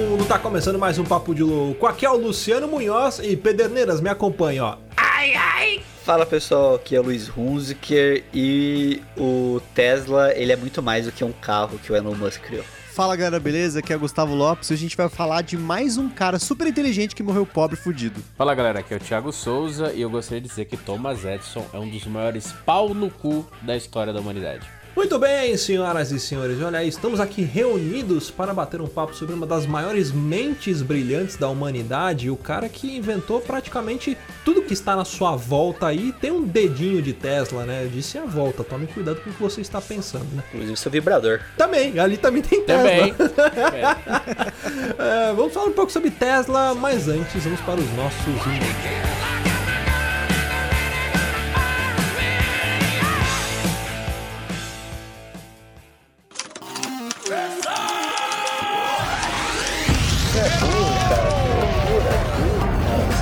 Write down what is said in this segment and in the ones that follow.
Vagabundo, tá começando mais um Papo de Louco. Aqui é o Luciano Munhoz e Pederneiras, me acompanha, ó. Ai, ai! Fala pessoal, aqui é o Luiz Hunziker e o Tesla, ele é muito mais do que um carro que o Elon Musk criou. Fala galera, beleza? Aqui é Gustavo Lopes e a gente vai falar de mais um cara super inteligente que morreu pobre e fudido. Fala galera, aqui é o Thiago Souza e eu gostaria de dizer que Thomas Edison é um dos maiores pau no cu da história da humanidade. Muito bem, senhoras e senhores, olha aí, estamos aqui reunidos para bater um papo sobre uma das maiores mentes brilhantes da humanidade, o cara que inventou praticamente tudo que está na sua volta aí, tem um dedinho de Tesla, né? Eu disse a volta, tome cuidado com o que você está pensando, né? Inclusive seu vibrador. Também, ali também tem Tesla. Também. é, vamos falar um pouco sobre Tesla, mas antes vamos para os nossos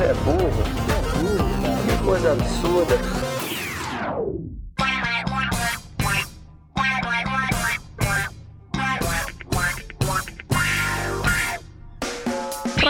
é burro. É burro, cara. Que coisa absurda.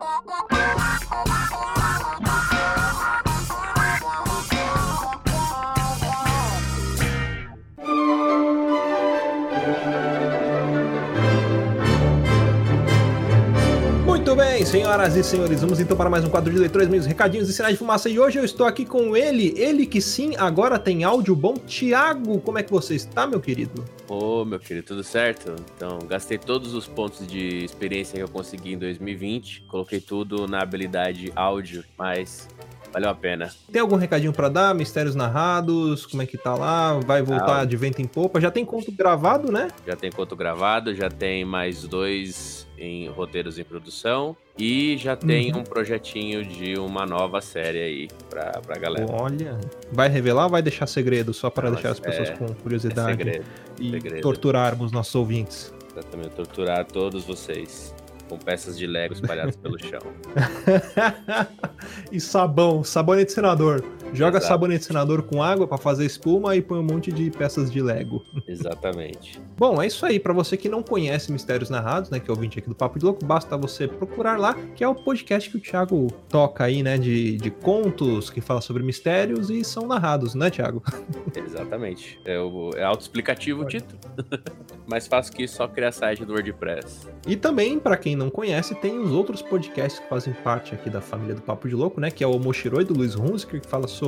Bem, senhoras e senhores, vamos então para mais um quadro de leitores, meios, recadinhos e sinais de fumaça. E hoje eu estou aqui com ele, ele que sim, agora tem áudio bom. Tiago, como é que você está, meu querido? Ô, oh, meu querido, tudo certo? Então, gastei todos os pontos de experiência que eu consegui em 2020, coloquei tudo na habilidade áudio, mas valeu a pena. Tem algum recadinho para dar? Mistérios narrados? Como é que tá lá? Vai voltar ah, de vento em popa? Já tem conto gravado, né? Já tem conto gravado, já tem mais dois em roteiros em produção e já tem uhum. um projetinho de uma nova série aí pra, pra galera. Olha, vai revelar ou vai deixar segredo só para deixar as pessoas é, com curiosidade é segredo, e segredo. torturarmos nossos ouvintes? Exatamente, torturar todos vocês com peças de Lego espalhadas pelo chão. e sabão, sabonete senador. Joga Exato. sabonete senador com água para fazer espuma e põe um monte de peças de Lego. Exatamente. Bom, é isso aí. Para você que não conhece Mistérios Narrados, né, que é ouvinte aqui do Papo de Louco, basta você procurar lá, que é o podcast que o Thiago toca aí, né, de, de contos que fala sobre mistérios e são narrados, né, Thiago? Exatamente. É, o, é autoexplicativo o título. Mais fácil que só criar site do WordPress. E também, para quem não conhece, tem os outros podcasts que fazem parte aqui da família do Papo de Louco, né? Que é o Moshiroi do Luiz Hunziker, que fala sobre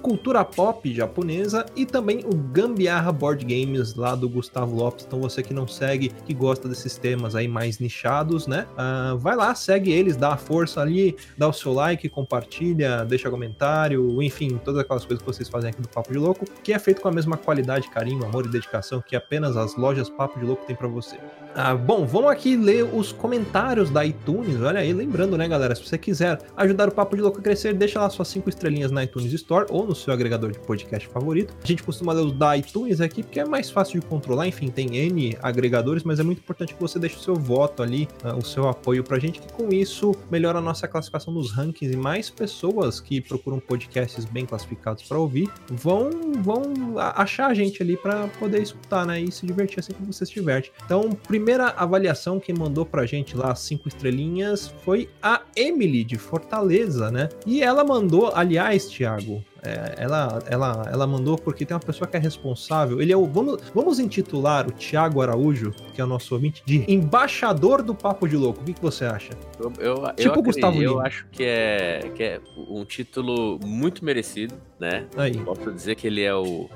cultura pop japonesa, e também o Gambiarra Board Games lá do Gustavo Lopes. Então você que não segue, que gosta desses temas aí mais nichados, né? Uh, vai lá, segue eles, dá a força ali, dá o seu like, compartilha, deixa comentário, enfim, todas aquelas coisas que vocês fazem aqui do Papo de Louco, que é feito com a mesma qualidade, carinho, amor e dedicação que apenas as lojas Papo de Louco tem para você. Ah, bom, vamos aqui ler os comentários da iTunes. Olha aí, lembrando, né, galera? Se você quiser ajudar o Papo de Louco a crescer, deixa lá suas cinco estrelinhas na iTunes Store ou no seu agregador de podcast favorito. A gente costuma ler os da iTunes aqui porque é mais fácil de controlar. Enfim, tem N agregadores, mas é muito importante que você deixe o seu voto ali, ah, o seu apoio pra gente, que com isso melhora a nossa classificação nos rankings e mais pessoas que procuram podcasts bem classificados para ouvir vão, vão achar a gente ali para poder escutar, né? E se divertir assim que você se diverte. Então, primeira avaliação que mandou pra gente lá, cinco estrelinhas, foi a Emily de Fortaleza, né? E ela mandou, aliás, Thiago, é, ela, ela, ela mandou porque tem uma pessoa que é responsável. Ele é o. Vamos, vamos intitular o Thiago Araújo, que é o nosso ouvinte, de embaixador do Papo de Louco. O que, que você acha? Eu, eu, tipo eu, Gustavo Eu Lima. acho que é, que é um título muito merecido, né? Aí, Posso dizer que ele é o,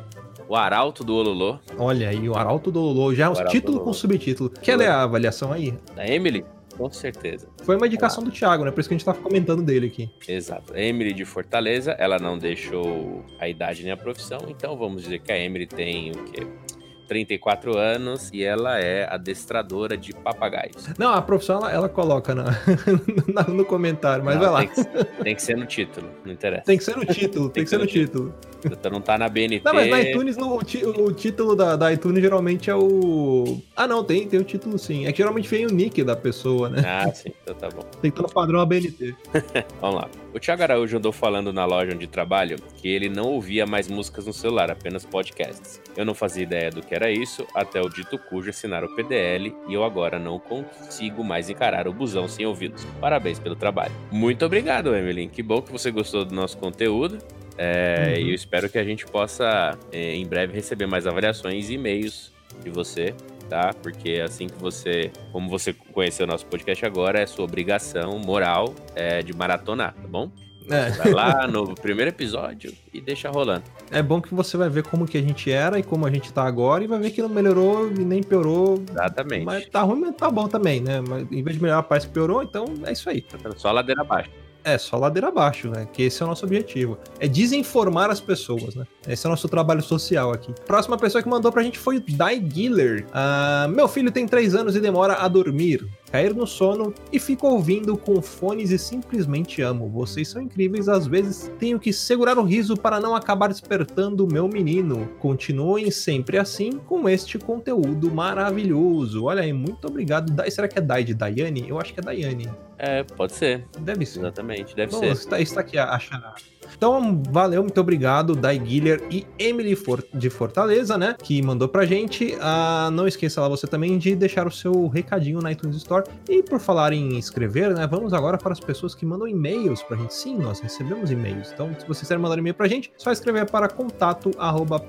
o arauto do Ololô, olha aí, o Arauto do Lolo, já é um título com subtítulo. Quer ler a avaliação aí? da Emily. Com certeza. Foi uma indicação do Thiago, né? Por isso que a gente tava comentando dele aqui. Exato. A Emily de Fortaleza, ela não deixou a idade nem a profissão, então vamos dizer que a Emily tem o quê? 34 anos e ela é adestradora de papagaios. Não, a profissão ela, ela coloca na, na- no comentário, mas Não, vai lá. Tem que, tem que ser no título, não interessa. Tem que ser no título, tem que ser no título. Então não tá na BNT. Não, mas na iTunes, no, o, o título da, da iTunes geralmente é o. Ah, não, tem, tem o título sim. É que geralmente vem o nick da pessoa, né? Ah, sim, então tá bom. Tem que estar no padrão ABNT. Vamos lá. O Thiago Araújo andou falando na loja onde trabalho que ele não ouvia mais músicas no celular, apenas podcasts. Eu não fazia ideia do que era isso, até o dito cujo assinar o PDL e eu agora não consigo mais encarar o busão sem ouvidos. Parabéns pelo trabalho. Muito obrigado, Evelyn. Que bom que você gostou do nosso conteúdo. É, Uhum. E eu espero que a gente possa, é, em breve, receber mais avaliações e e-mails de você, tá? Porque assim que você, como você conheceu o nosso podcast agora, é sua obrigação moral é, de maratonar, tá bom? É. Vai lá no primeiro episódio e deixa rolando. É bom que você vai ver como que a gente era e como a gente tá agora e vai ver que não melhorou e nem piorou. Exatamente. Mas tá ruim, mas tá bom também, né? Mas em vez de melhorar, parece que piorou, então é isso aí. Só ladeira abaixo. É, só ladeira abaixo, né? Que esse é o nosso objetivo. É desinformar as pessoas, né? Esse é o nosso trabalho social aqui. Próxima pessoa que mandou pra gente foi o Dai Giller. Ah, meu filho tem 3 anos e demora a dormir, cair no sono e fico ouvindo com fones e simplesmente amo. Vocês são incríveis, às vezes tenho que segurar o riso para não acabar despertando o meu menino. Continuem sempre assim com este conteúdo maravilhoso. Olha aí, muito obrigado. Dai- Será que é Dai de Daiane? Eu acho que é Daiane. É, pode ser. Deve ser. Exatamente, deve Bom, ser. está, está aqui a, a. Então, valeu, muito obrigado, Dai Guiller e Emily de Fortaleza, né? Que mandou pra gente. Ah, não esqueça lá você também de deixar o seu recadinho na iTunes Store. E por falar em escrever, né? Vamos agora para as pessoas que mandam e-mails pra gente. Sim, nós recebemos e-mails. Então, se vocês quiserem mandar e-mail pra gente, só escrever para contato arroba.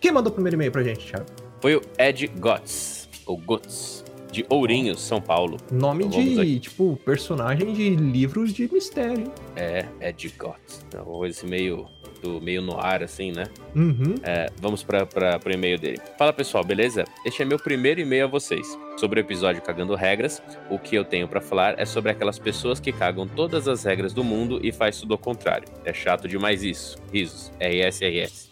Quem mandou o primeiro e-mail pra gente, Thiago? Foi o Ed Gotts, ou Gotts, de Ourinhos, São Paulo. Nome Então, de, aqui. tipo, personagem de livros de mistério, hein? É, Ed Gotts. Então, coisa meio, do, meio no ar, assim, né? Uhum. É, vamos para o e-mail dele. Fala pessoal, beleza? Este é meu primeiro e-mail a vocês. Sobre o episódio Cagando Regras, o que eu tenho pra falar é sobre aquelas pessoas que cagam todas as regras do mundo e faz tudo ao contrário. É chato demais isso. Risos. RS, RS.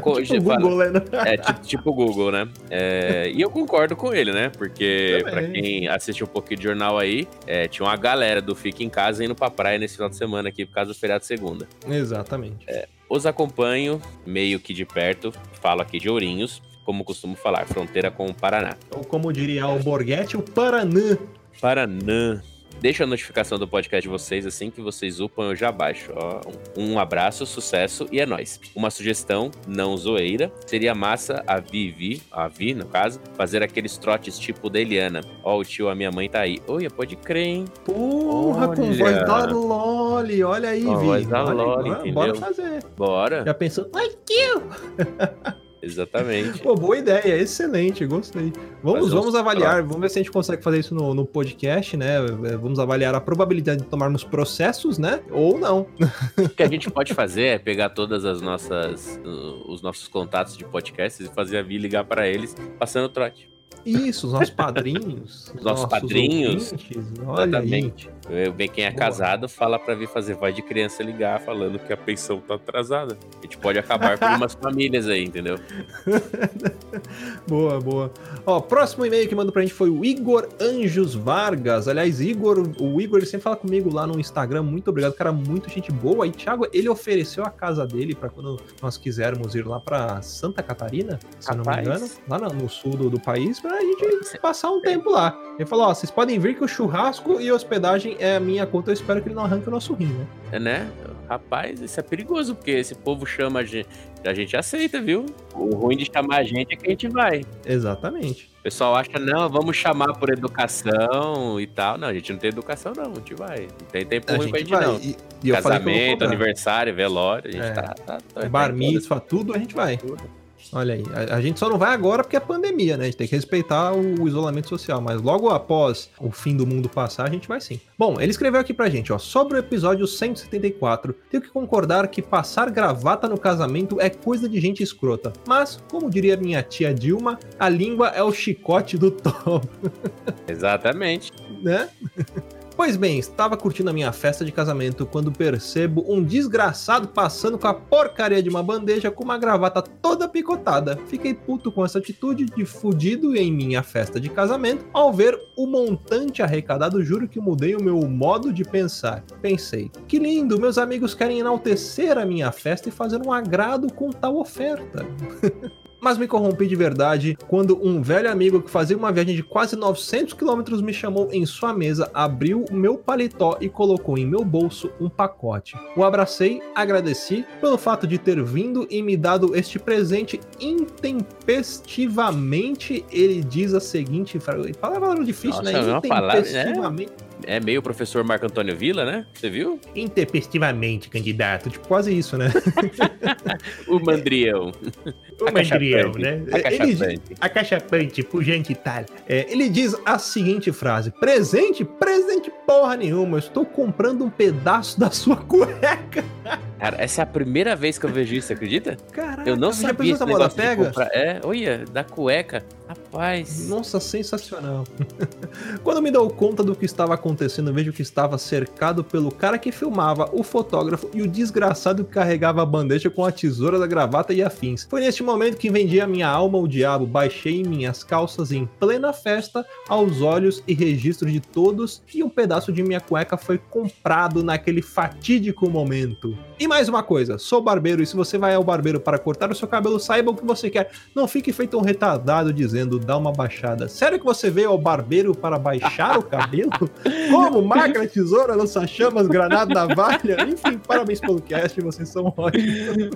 Co- Tipo, Google, né? é tipo, tipo Google, né? É, e eu concordo com ele, né? Porque, pra quem assistiu um pouquinho de jornal aí, é, tinha uma galera do Fica em Casa indo pra praia nesse final de semana aqui por causa do feriado de segunda. Exatamente. Os acompanho meio que de perto, falo aqui de Ourinhos, como costumo falar, fronteira com o Paraná. Ou como diria o Borghetti, o Paranã. Paraná. Deixa a notificação do podcast de vocês assim que vocês upam, eu já baixo. Ó, um abraço, sucesso e é nóis. Uma sugestão, não zoeira, seria massa a Vivi, a Vi no caso, fazer aqueles trotes tipo da Eliana. Ó, o tio, a minha mãe tá aí. Oi, pode crer, hein? Porra, com voz da Loli. Olha aí, Vi. voz da Loli, bora- fazer. Bora. Já pensou? Ai, tio! Exatamente. Pô, boa ideia, excelente, gostei. Vamos, vamos avaliar, vamos ver se a gente consegue fazer isso no, no podcast, né? Vamos avaliar a probabilidade de tomarmos processos, né? Ou não. O que a gente pode fazer é pegar todas as nossas, os nossos contatos de podcasts e fazer a Vi ligar pra eles, passando o trote. Isso, os nossos padrinhos. Os nossos padrinhos. ouvintes, Olha aí. Eu- Bem, quem é Boa. casado fala pra vir fazer voz de criança ligar falando que a pensão tá atrasada. A gente pode acabar com umas famílias aí, entendeu? Boa, boa. Ó, próximo e-mail que mandou pra gente foi o Igor Anjos Vargas. Aliás, Igor, o Igor ele sempre fala comigo lá no Instagram. Muito obrigado, cara, muito gente boa. E Thiago, ele ofereceu a casa dele pra quando nós quisermos ir lá pra Santa Catarina, se eu não me Rapaz. engano, lá no, no sul do, do país, pra gente passar um tempo lá. Ele falou: ó, vocês podem vir que o churrasco e hospedagem é a minha conta. Eu espero que ele não arranque o nosso rim, né? É, né? Rapaz, isso é perigoso, porque esse povo chama a gente, a gente aceita, viu? O ruim de chamar a gente é que a gente vai. Exatamente. O pessoal acha, não, vamos chamar por educação e tal. Não, a gente não tem educação, não. A gente vai. Não tem tempo A ruim pra gente vai. não. E, e Casamento, aniversário, velório, a gente É. tá, tá, tá. Bar mitzvah, tudo a gente vai. tudo. Olha aí, a, a gente só não vai agora porque é pandemia, né? A gente tem que respeitar o isolamento social, mas logo após o fim do mundo passar, a gente vai sim. Bom, ele escreveu aqui pra gente, ó, sobre o episódio 174, tenho que concordar que passar gravata no casamento é coisa de gente escrota, mas, como diria minha tia Dilma, a língua é o chicote do Tom, Exatamente. né? Pois bem, estava curtindo a minha festa de casamento quando percebo um desgraçado passando com a porcaria de uma bandeja com uma gravata toda picotada. Fiquei puto com essa atitude de fudido em minha festa de casamento. Ao ver o montante arrecadado, juro que mudei o meu modo de pensar. Pensei, que lindo, meus amigos querem enaltecer a minha festa e fazer um agrado com tal oferta. Mas me corrompi de verdade quando um velho amigo que fazia uma viagem de quase 900 quilômetros me chamou em sua mesa, abriu o meu paletó e colocou em meu bolso um pacote. O abracei, agradeci pelo fato de ter vindo e me dado este presente intempestivamente. Ele diz a seguinte frase. Palavra difícil, Nossa, né? é uma palavra, né? É meio professor Marco Antônio Villa, né? Você viu? Intempestivamente, candidato. Tipo, quase isso, né? O mandrião. O Acachapante, né? Ele, Acachapante. acachapante, pujante e tal. É, ele diz a seguinte frase: Presente? Presente porra nenhuma. Eu estou comprando um pedaço da sua cueca. Cara, essa é a primeira vez que eu vejo isso, acredita? Caraca, Eu não sabia essa moda pega? É, olha, da cueca. Rapaz. Nossa, sensacional. Quando me dou conta do que estava acontecendo, vejo que estava cercado pelo cara que filmava, o fotógrafo e o desgraçado que carregava a bandeja com a tesoura da gravata e afins. Foi neste momento que vendi a minha alma ao diabo, baixei minhas calças em plena festa, aos olhos e registro de todos, e um pedaço de minha cueca foi comprado naquele fatídico momento. E mais uma coisa, sou barbeiro e se você vai ao barbeiro para cortar o seu cabelo, saiba o que você quer. Não fique feito um retardado dizendo dá uma baixada. Sério que você veio ao barbeiro para baixar o cabelo? Como? Máquina, tesoura, lança-chamas, granada, navalha? Enfim, parabéns pelo cast, vocês são ótimos.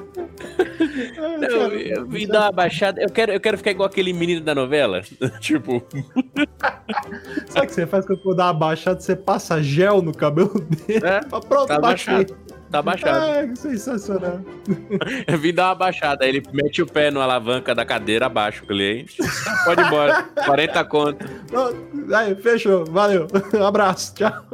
Cara, eu vim dar uma baixada. Eu quero, eu quero ficar igual aquele menino da novela. tipo, Sabe o que você faz quando for dar uma baixada? Você passa gel no cabelo dele. É, Pronto, tá baixei. baixado. Tá baixado. Ah, que sensacional. Eu vim dar uma baixada. Aí ele mete o pé na alavanca da cadeira, abaixa o cliente. Pode ir embora. 40 conto. Aí, fechou. Valeu. Um abraço. Tchau.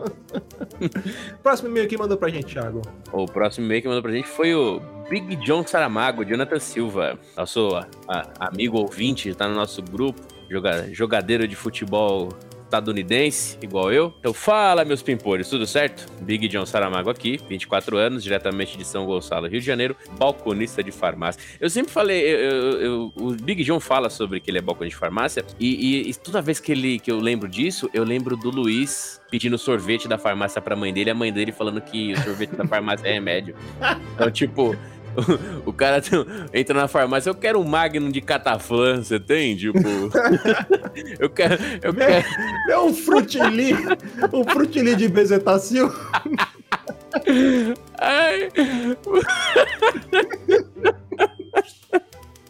Próximo e-mail aqui mandou pra gente, Thiago. O próximo e-mail que mandou pra gente foi o Big John Saramago, Jonathan Silva. Nosso a- amigo ouvinte, tá no nosso grupo. joga- jogadeiro de futebol estadunidense, igual eu. Então fala, meus pimpolhos, tudo certo? Big John Saramago aqui, 24 anos, diretamente de São Gonçalo, Rio de Janeiro, balconista de farmácia. Eu sempre falei, eu- eu- eu- o Big John fala sobre que ele é balconista de farmácia, e, e- e toda vez que, ele, que eu lembro disso, eu lembro do Luiz pedindo sorvete da farmácia pra mãe dele, e a mãe dele falando que o sorvete da farmácia é remédio. Então, tipo, o, cara tem- entra na farmácia, eu quero um Magnum de cataflã, você tem? Tipo, eu quero, eu quero, É um frutili. um frutili de bezetacil. ai,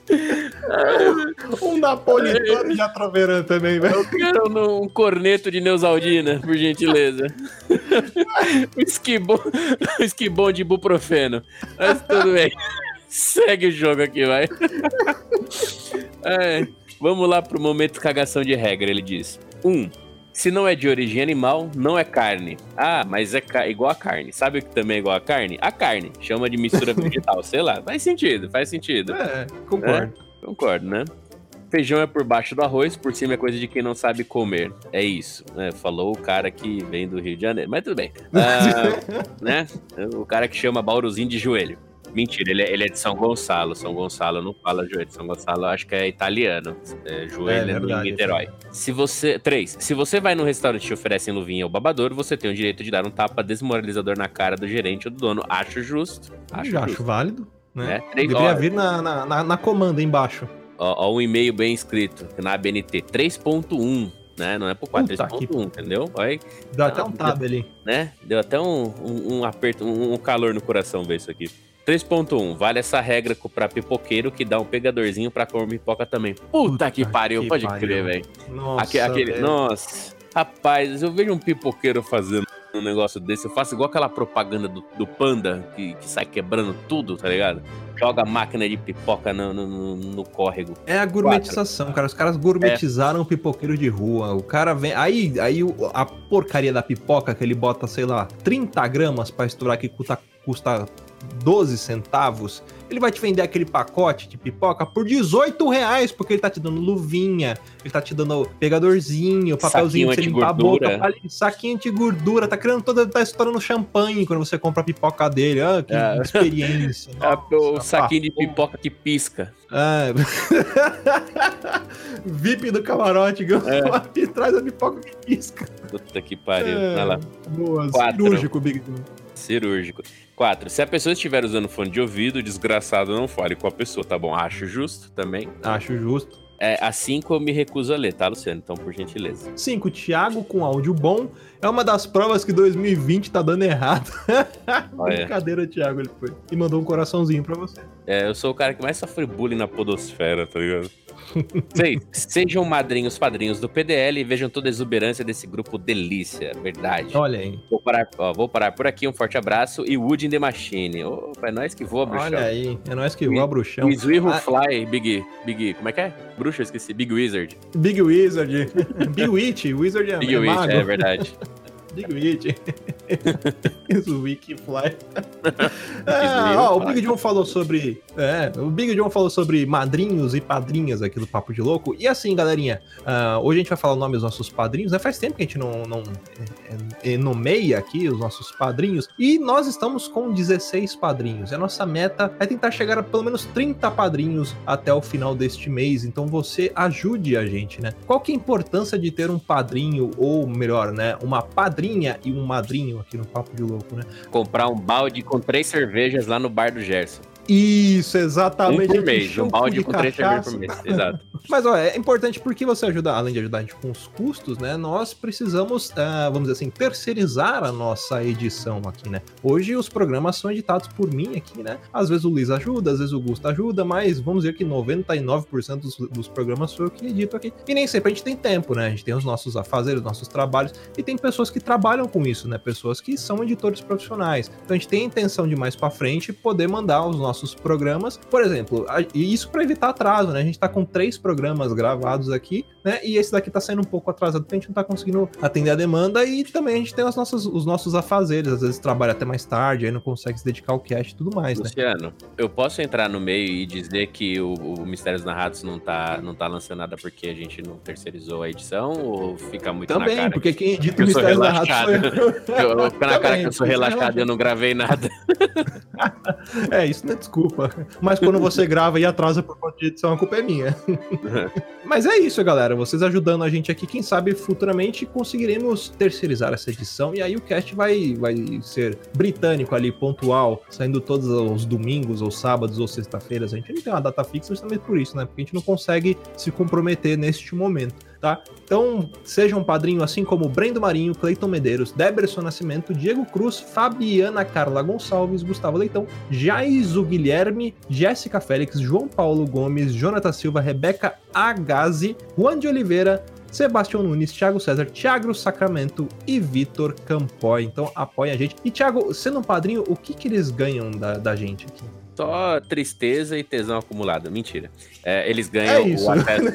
Um napolitano de atroverã também, velho. eu quero um, corneto de Neusaldina, por gentileza. um esquibom, um esquibom de ibuprofeno. Mas tudo bem. Segue o jogo aqui, vai. Ai, vamos lá pro momento cagação de regra, ele diz. Um, se não é de origem animal, não é carne. Ah, mas é igual a carne. Sabe o que também é igual a carne? A carne. Chama de mistura vegetal, sei lá. Faz sentido, faz sentido. É, concordo. Concordo, né? feijão é por baixo do arroz, por cima é coisa de quem não sabe comer. É isso, né? Falou o cara que vem do Rio de Janeiro. Mas tudo bem. Ah, né? O cara que chama Bauruzinho de joelho. Mentira, ele é, ele é de São Gonçalo. São Gonçalo não fala joelho. São Gonçalo acho que é italiano. É, joelho É, é, verdade, em Niterói. Se você. Três. Se você vai num restaurante e te oferecem luvinha ou babadouro, você tem o direito de dar um tapa desmoralizador na cara do gerente ou do dono. Acho justo. Acho Já acho justo. válido. Né? É, Deveria horas. vir na, na, na, na comanda embaixo. Ó, ó um e-mail bem escrito na ABNT. 3.1. Né? Não é por 4, Puta que- 3.1, entendeu? Olha, Dá até um tab ali. né? Deu até um, um, um aperto, um, um calor no coração ver isso aqui. 3.1. Vale essa regra pra pipoqueiro que dá um pegadorzinho pra comer pipoca também. Puta, que pariu, que pode pariu. crer, velho. Nossa, Aque- aquele, velho. nossa, rapaz, eu vejo um pipoqueiro fazendo um negócio desse, eu faço igual aquela propaganda do, do Panda que, que sai quebrando tudo, tá ligado? Joga a máquina de pipoca no, no, no- no córrego. É a gourmetização, cara. Os caras gourmetizaram o pipoqueiro de rua. O cara vem. Aí, aí a porcaria da pipoca que ele bota, sei lá, 30 gramas pra estourar que custa, custa 12 centavos. Ele vai te vender aquele pacote de pipoca por 18 reais, porque ele tá te dando luvinha, ele tá te dando pegadorzinho, papelzinho pra você limpar a boca, ali, saquinho de gordura, tá criando toda, tá estourando champanhe quando você compra a pipoca dele. Ah, que É. experiência. O Nossa, saquinho de pipoca que pisca. é. VIP do camarote, É. traz a pipoca que pisca. Puta que pariu. É. Vai lá. Boa, Quatro. cirúrgico, Big. Cirúrgico. 4. Se a pessoa estiver usando fone de ouvido, desgraçado não fale com a pessoa, tá bom? Acho justo também. Acho justo. É assim que eu me recuso a ler, tá, Luciano? Então, por gentileza. 5. Thiago com áudio bom. É uma das provas que 2020 tá dando errado. Olha. Brincadeira, Thiago, ele foi. E mandou um coraçãozinho pra você. É, eu sou o cara que mais sofre bullying na podosfera, tá ligado? 6. Sejam madrinhos padrinhos do PDL e vejam toda a exuberância desse grupo delícia, verdade. Olha aí. Vou parar, ó, vou parar por aqui, um forte abraço e Wood in the Machine. Opa, é nós que voa, bruxão. Olha aí. É nós que voa, bruxão. O Swirro Ah, Fly, Big, Big, como é que é? Bruxa, esqueci, Big Wizard. Big Wizard. Big Witch. Wizard é, Big é Witch, mago. é verdade. Big Witch. Wikifly. Wiki É, ó, o. Big John falou sobre. É, o Big John falou sobre madrinhos e padrinhas aqui do Papo de Louco. E assim, galerinha, ah, hoje a gente vai falar o nome dos nossos padrinhos, né? Faz tempo que a gente não, não é, é, nomeia aqui os nossos padrinhos. E nós estamos com 16 padrinhos. E a nossa meta é tentar chegar a pelo menos 30 padrinhos até o final deste mês. Então você ajude a gente, né? Qual que é a importância de ter um padrinho, ou melhor, né? Uma padrinha e um madrinho aqui no Papo de Louco, né? Comprar um balde com três cervejas lá no bar do Gerson. Isso, Um exatamente. por a gente mês, um balde de com três cervejas cachaça. por mês. Exato. Mas ó, é importante porque você ajuda, além de ajudar a gente com os custos, né? Nós precisamos, ah, vamos dizer assim, terceirizar a nossa edição aqui, né? Hoje os programas são editados por mim aqui, né? Às vezes o Luiz ajuda, às vezes o Gusto ajuda, mas vamos dizer que 99% dos, dos programas sou eu que edito aqui. E nem sempre a gente tem tempo, né? A gente tem os nossos afazeres, os nossos trabalhos, e tem pessoas que trabalham com isso, né? Pessoas que são editores profissionais. Então a gente tem a intenção de mais pra frente poder mandar os nossos programas, por exemplo, e isso para evitar atraso, né? A gente tá com três programas gravados aqui, né? E esse daqui tá saindo um pouco atrasado porque a gente não tá conseguindo atender a demanda e também a gente tem as nossas, os nossos afazeres, às vezes trabalha até mais tarde, aí não consegue se dedicar ao cast e tudo mais, né? Luciano, eu posso entrar no meio e dizer que o, o Mistérios Narrados não tá, não tá lançando nada porque a gente não terceirizou a edição ou fica muito na Também, cara? porque quem edita o Mistérios Narrados eu. Eu, eu na cara Também, que eu sou relaxado e eu não gravei nada. É, isso não é desculpa. Mas quando você grava e atrasa por conta de edição, a culpa é minha. Mas é isso, galera. Vocês ajudando a gente aqui, quem sabe futuramente conseguiremos terceirizar essa edição. E aí o cast vai, vai ser britânico ali, pontual, saindo todos os domingos, ou sábados, ou sexta-feiras. A gente não tem uma data fixa justamente por isso, né? Porque a gente não consegue se comprometer neste momento. Tá? Então, seja um padrinho assim como Brendo Marinho, Cleiton Medeiros, Deberson Nascimento, Diego Cruz, Fabiana Carla Gonçalves, Gustavo Leitão, Jaiso Guilherme, Jéssica Félix, João Paulo Gomes, Jonathan Silva, Rebeca Agazi, Juan de Oliveira, Sebastião Nunes, Thiago César, Thiago Sacramento e Vitor Campoy. Então apoia a gente. E Thiago, sendo um padrinho, o que, que eles ganham da, da gente aqui? Só tristeza e tesão acumulado. Mentira. É, eles É ganham isso. o acesso.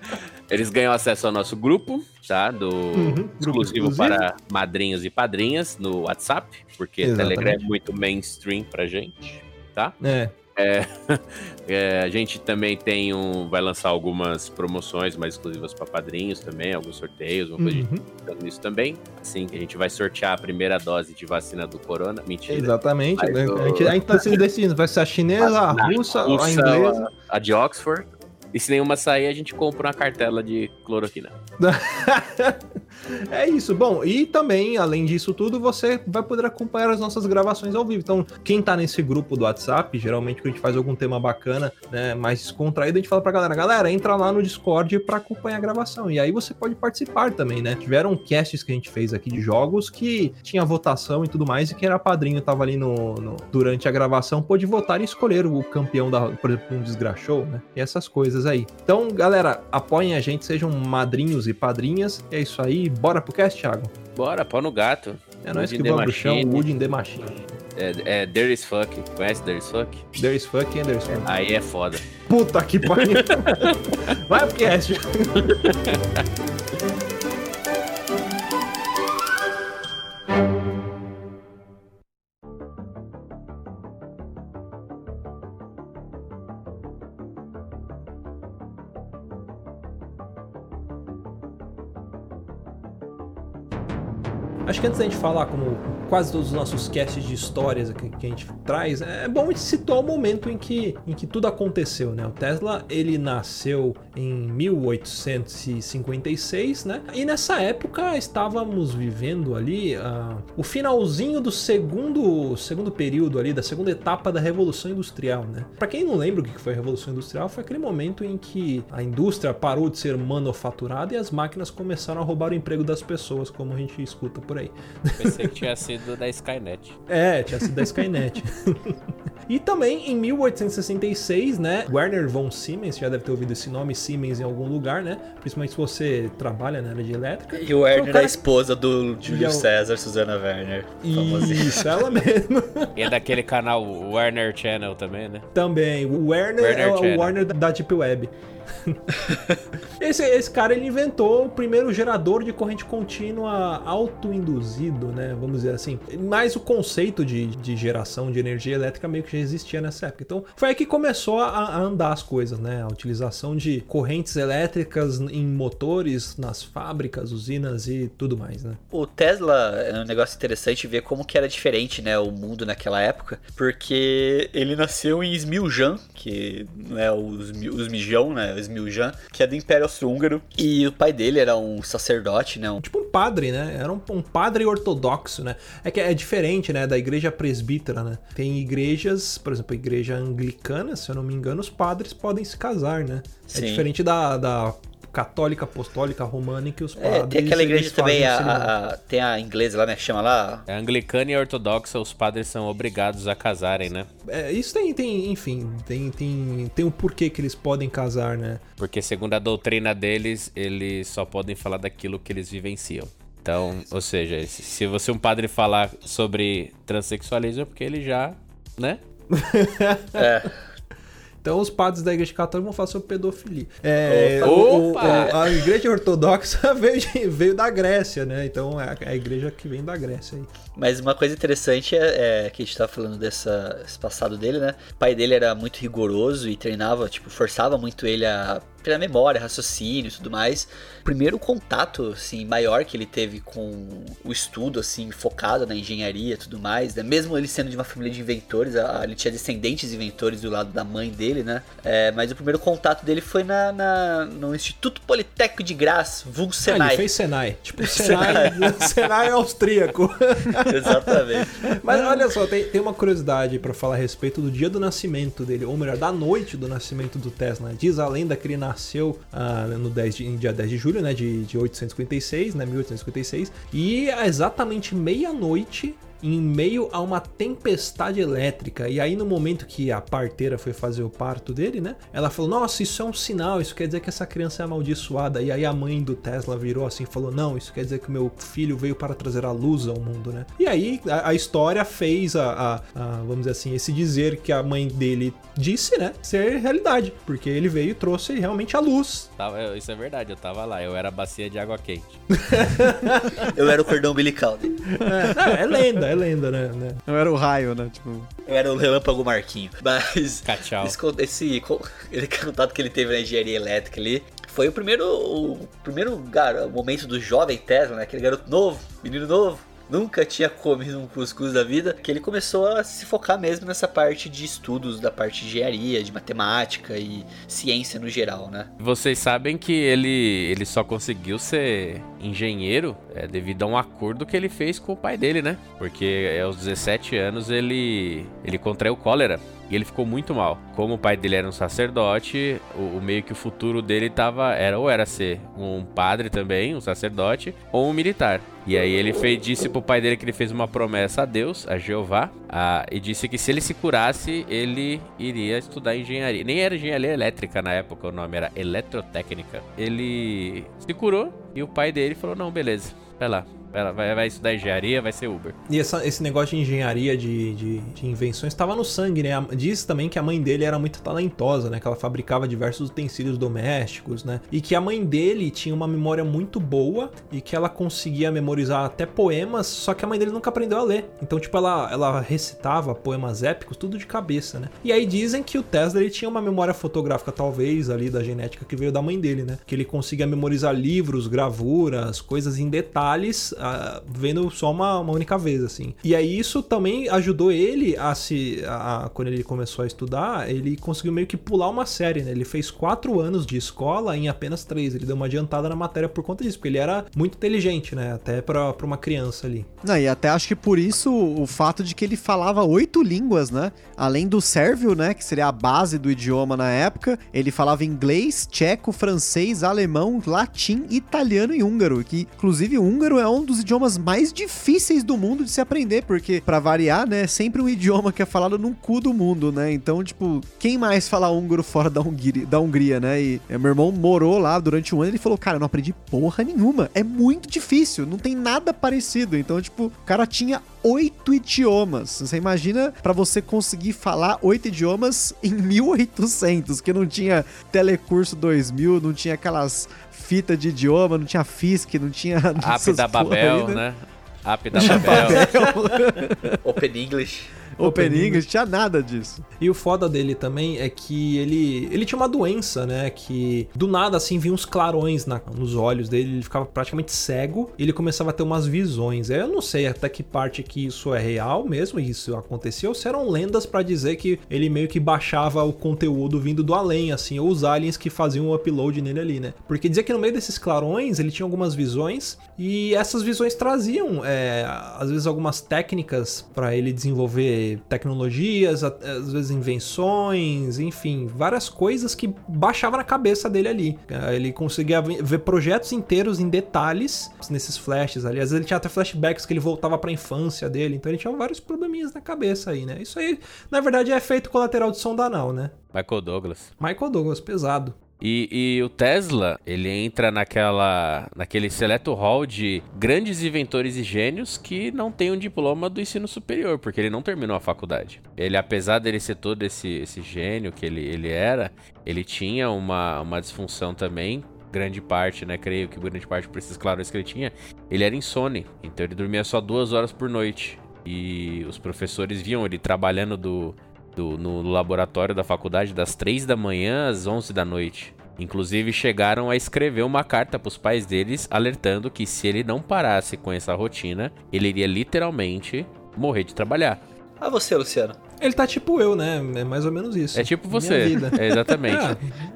eles ganham acesso ao nosso grupo, tá? Do Uhum, exclusivo exclusivo. para madrinhos e padrinhas no WhatsApp, porque Exatamente. Telegram é muito mainstream pra gente, tá? É. É, é, a gente também tem um. Vai lançar algumas promoções mais exclusivas para padrinhos também, alguns sorteios, uma coisa Uhum. nisso também. Assim, que a gente vai sortear a primeira dose de vacina do Corona. Mentira. Exatamente. Né? A gente ainda tá se decidindo. Vai ser a chinesa, a Vacina russa, a russa, inglesa. A de Oxford. E se nenhuma sair, a gente compra uma cartela de cloroquina. É isso. Bom, e também, além disso tudo, você vai poder acompanhar as nossas gravações ao vivo. Então, quem tá nesse grupo do WhatsApp, geralmente quando a gente faz algum tema bacana, né, mais descontraído, a gente fala pra galera, galera, entra lá no Discord pra acompanhar a gravação. E aí você pode participar também, né? Tiveram casts que a gente fez aqui de jogos que tinha votação e tudo mais, e quem era padrinho tava ali no, no- durante a gravação, pôde votar e escolher o campeão da, por exemplo, um desgraxou, né? E essas coisas aí. Então, galera, apoiem a gente, sejam madrinhos e padrinhas. É isso aí. Bora pro cast, Thiago? Bora, pau no gato. É nóis Wood que vamos pro chão. Wood in the Machine. É, é There is Fuck. Conhece There is Fuck? There is fuck and there is fuck. Aí é foda. Puta que pariu. Vai pro cast. Acho que antes da gente falar, como quase todos os nossos casts de histórias que, que a gente traz, é bom a gente situar o momento em que, em que tudo aconteceu, né? O Tesla, ele nasceu em 1856, né? E nessa época estávamos vivendo ali ah, o finalzinho do segundo, segundo período ali, da segunda etapa da Revolução Industrial, né? Pra quem não lembra o que foi a Revolução Industrial, foi aquele momento em que a indústria parou de ser manufaturada e as máquinas começaram a roubar o emprego das pessoas, como a gente escuta por aí. Pensei que tinha sido da Skynet. É, tinha sido da Skynet. e também em 1866, né, Werner von Siemens, já deve ter ouvido esse nome, Siemens em algum lugar, né? Principalmente se você trabalha na área de elétrica. E o Werner é a esposa do Júlio é o- César, Suzana Werner. famosinha. Isso, ela mesmo. E é daquele canal Warner Channel também, né? Também. O Werner, Werner é o Channel. Warner da- da Deep Web. esse, esse cara ele inventou o primeiro gerador de corrente contínua autoinduzido, né? Vamos dizer assim. Mas o conceito de, de geração de energia elétrica meio que já existia nessa época. Então foi aí que começou a, a andar as coisas, né? A utilização de correntes elétricas em motores, nas fábricas, usinas e tudo mais, né? O Tesla é um negócio interessante ver como que era diferente, né, o mundo naquela época, porque ele nasceu em Smiljan, que não é os, os Mijão, né, Smiljan, que é do Império Austro-Húngaro, e o pai dele era um sacerdote, né, um Tipo um padre, né? Era um, um padre ortodoxo, né? É que é diferente, né? Da igreja presbítera, né? Tem igrejas, por exemplo, a igreja anglicana, se eu não me engano, os padres podem se casar, né? É Sim. diferente da, da católica, apostólica, romana, em que os padres... É, tem aquela igreja também, a, a- tem a inglesa lá, né, que chama lá, É anglicana e ortodoxa, os padres são obrigados a casarem, né? É, isso tem, tem, enfim, tem, tem, tem o porquê que eles podem casar, né? Porque segundo a doutrina deles, eles só podem falar daquilo que eles vivenciam. Então, ou seja, se- se você um padre falar sobre transexualismo é porque ele já, né? é, Então os padres da igreja católica vão falar sobre pedofilia. É, Opa! o- o- o- a igreja ortodoxa veio, de- veio da Grécia, né? Então é a, é a igreja que vem da Grécia aí. Mas uma coisa interessante é, é que a gente tá falando dessa, esse passado dele, né? O pai dele era muito rigoroso e treinava, tipo, forçava muito ele a ter memória, raciocínio e tudo mais. O primeiro contato, assim, maior que ele teve com o estudo, assim, focado na engenharia e tudo mais, né? Mesmo ele sendo de uma família de inventores, ele tinha descendentes de inventores do lado da mãe dele, né? É, mas o primeiro contato dele foi na, na- no Instituto Politécnico de Graz, vulgo Ah, Senai. ele fez Senai. Tipo Senai, Senai austríaco. Exatamente. Mas olha só, tem, tem uma curiosidade pra falar a respeito do dia do nascimento dele, ou melhor, da noite do nascimento do Tesla. Diz a lenda que ele nasceu ah, no 10 de, dia 10 de julho, né, de, de 856, né, 1856, e a exatamente meia-noite em meio a uma tempestade elétrica. E aí, no momento que a parteira foi fazer o parto dele, né? Ela falou: Nossa, isso é um sinal, isso quer dizer que essa criança é amaldiçoada. E aí a mãe do Tesla virou assim e falou: Não, isso quer dizer que o meu filho veio para trazer a luz ao mundo, né? E aí a, a história fez a, a- a, vamos dizer assim, esse dizer que a mãe dele disse, né? Ser realidade. Porque ele veio e trouxe realmente a luz. Tava- Isso é verdade, eu tava lá, eu era a bacia de água quente. Eu era o cordão umbilical dele. É, não, é lenda, é lenda, né? né? Não era o raio, né? Tipo, Eu era o relâmpago Marquinho. Mas Tchau. esse, esse contato que ele teve na engenharia elétrica ali foi o primeiro, o primeiro gar- momento do jovem Tesla, né? Aquele garoto novo, menino novo. Nunca tinha comido um cuscuz da vida, que ele começou a se focar mesmo nessa parte de estudos, da parte de engenharia, de matemática e ciência no geral, né? Vocês sabem que ele, ele só conseguiu ser engenheiro é, devido a um acordo que ele fez com o pai dele, né? Porque aos 17 anos ele, ele contraiu cólera e ele ficou muito mal. Como o pai dele era um sacerdote, o, o meio que o futuro dele tava, era ou era ser um padre também, um sacerdote, ou um militar. E aí ele fez, disse pro pai dele que ele fez uma promessa a Deus, a Jeová, a- e disse que se ele se curasse, ele iria estudar engenharia. Nem era engenharia elétrica na época, o nome era eletrotécnica. Ele se curou e o pai dele falou: Não, beleza, vai lá. Lá, vai, vai estudar engenharia, vai ser Uber. E essa- esse negócio de engenharia, de, de, de invenções, estava no sangue, né? Diz também que a mãe dele era muito talentosa, né? Que ela fabricava diversos utensílios domésticos, né? E que a mãe dele tinha uma memória muito boa e que ela conseguia memorizar até poemas, só que a mãe dele nunca aprendeu a ler. Então, tipo, ela, ela recitava poemas épicos, tudo de cabeça, né? E aí dizem que o Tesla ele tinha uma memória fotográfica, talvez, ali da genética que veio da mãe dele, né? Que ele conseguia memorizar livros, gravuras, coisas em detalhes, ah, vendo só uma, uma única vez, assim. E aí isso também ajudou ele a se. A, a- quando ele começou a estudar, ele conseguiu meio que pular uma série, né? Ele fez quatro anos de escola em apenas três. Ele deu uma adiantada na matéria por conta disso, porque ele era muito inteligente, né? Até pra, pra uma criança ali. Não, e até acho que por isso o fato de que ele falava oito línguas, né? Além do sérvio, né? Que seria a base do idioma na época, ele falava inglês, tcheco, francês, alemão, latim, italiano e húngaro. Que, inclusive, húngaro é um dos idiomas mais difíceis do mundo de se aprender, porque, pra variar, né? Sempre um idioma que é falado num cu do mundo, né? Então, tipo, quem mais fala húngaro fora da Hungria, da Hungria né? E é, meu irmão morou lá durante um ano e ele falou, cara, eu não aprendi porra nenhuma. É muito difícil, não tem nada parecido. Então, tipo, o cara tinha oito idiomas. Você imagina pra você conseguir falar oito idiomas em 1800, que não tinha Telecurso 2000, não tinha aquelas fitas de idioma, não tinha FISC, não tinha... App da Babel, aí, né? App da Babel. Open English. Open Open English, tinha nada disso. E o foda dele também é que ele, ele tinha uma doença, né? Que do nada, assim, vinha uns clarões na- nos olhos dele, ele ficava praticamente cego e ele começava a ter umas visões. Eu não sei até que parte que isso é real mesmo, isso aconteceu, ou se eram lendas pra dizer que ele meio que baixava o conteúdo vindo do além, assim, ou os aliens que faziam o upload nele ali, né? Porque dizia que no meio desses clarões ele tinha algumas visões e essas visões traziam, é, às vezes, algumas técnicas pra ele desenvolver tecnologias, a- às vezes invenções, enfim, várias coisas que baixava na cabeça dele ali. Eh, Ele conseguia ve- ver projetos inteiros em detalhes nesses flashes ali. Às vezes ele tinha até flashbacks que ele voltava pra infância dele, então ele tinha vários probleminhas na cabeça aí, né? Isso aí, na verdade, é efeito colateral de som anal, né? Michael Douglas. Michael Douglas, pesado. E, e o Tesla, ele entra naquela, naquele seleto hall de grandes inventores e gênios que não tem um diploma do ensino superior, porque ele não terminou a faculdade. Ele, apesar dele ser todo esse, esse gênio que ele, ele era, ele tinha uma, uma disfunção também, grande parte, né? Creio que grande parte por esses clarões que ele tinha, ele era insone, então ele dormia só duas horas por noite. E os professores viam ele trabalhando do, do- no laboratório da faculdade das 3 da manhã às 11 da noite. Inclusive chegaram a escrever uma carta para os pais deles alertando que se ele não parasse com essa rotina, ele iria literalmente morrer de trabalhar. Ah, você, Luciano. Ele tá tipo eu, né? É mais ou menos isso. É tipo você. vida. É exatamente.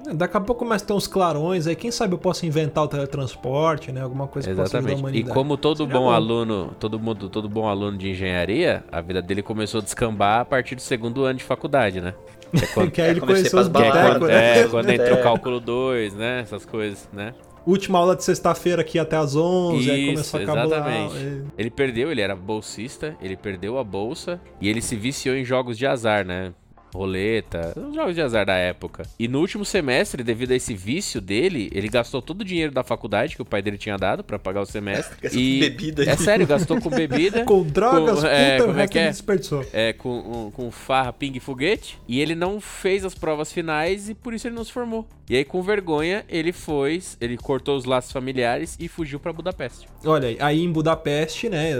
É, daqui a pouco começa a ter uns clarões aí. Quem sabe eu posso inventar o teletransporte, né? Alguma coisa que possa ajudar a Exatamente. E como todo bom, bom. aluno, todo mundo, todo bom aluno de engenharia, a vida dele começou a descambar a partir do segundo ano de faculdade, né? Que é quando, Que aí ele É, conheceu os é baladas, botecos, quando, né? é, quando entrou É. o cálculo 2, né? Essas coisas, né? Última aula de sexta-feira aqui até às 11, aí Isso, começou a cabular. exatamente. É. Ele perdeu, ele era bolsista, ele perdeu a bolsa e ele se viciou em jogos de azar, né? Roleta, os jogos de azar da época. E no último semestre, devido a esse vício dele, ele gastou todo o dinheiro da faculdade que o pai dele tinha dado pra pagar o semestre. Gastou e... com bebida. É sério, gastou com bebida. Com drogas, Com- é, puta, o como é que ele é? desperdiçou. É, com, um- com farra, pingue e foguete. E ele não fez as provas finais e por isso ele não se formou. E aí, com vergonha, ele foi, ele cortou os laços familiares e fugiu pra Budapeste. Olha, aí em Budapeste, né,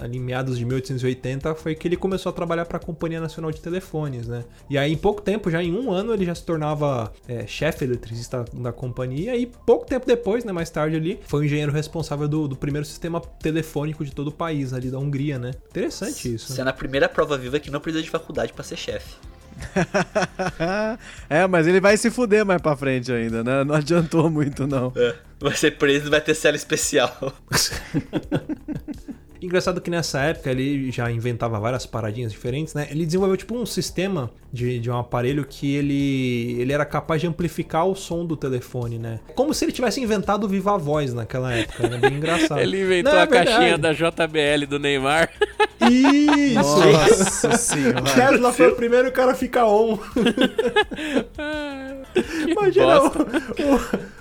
ali em meados de 1880, foi que ele começou a trabalhar para a Companhia Nacional de Telefones, né? E aí, em pouco tempo, já em um ano, ele já se tornava é, chefe eletricista da companhia. E pouco tempo depois, né, mais tarde ali, foi o engenheiro responsável do, do primeiro sistema telefônico de todo o país, ali da Hungria, né? Interessante isso. Sendo a primeira prova viva que não precisa de faculdade para ser chefe. é, mas ele vai se fuder mais pra frente ainda, né? Não adiantou muito, não. É, vai ser preso e vai ter cela especial. Engraçado que nessa época ele já inventava várias paradinhas diferentes, né? Ele desenvolveu tipo um sistema de, de um aparelho que ele, ele era capaz de amplificar o som do telefone, né? Como se ele tivesse inventado o Viva Voz naquela época, né? Bem engraçado. ele inventou Não, é a caixinha da JBL do Neymar. Isso! Nossa senhora. Tesla foi o primeiro cara a ficar on. Imagina o,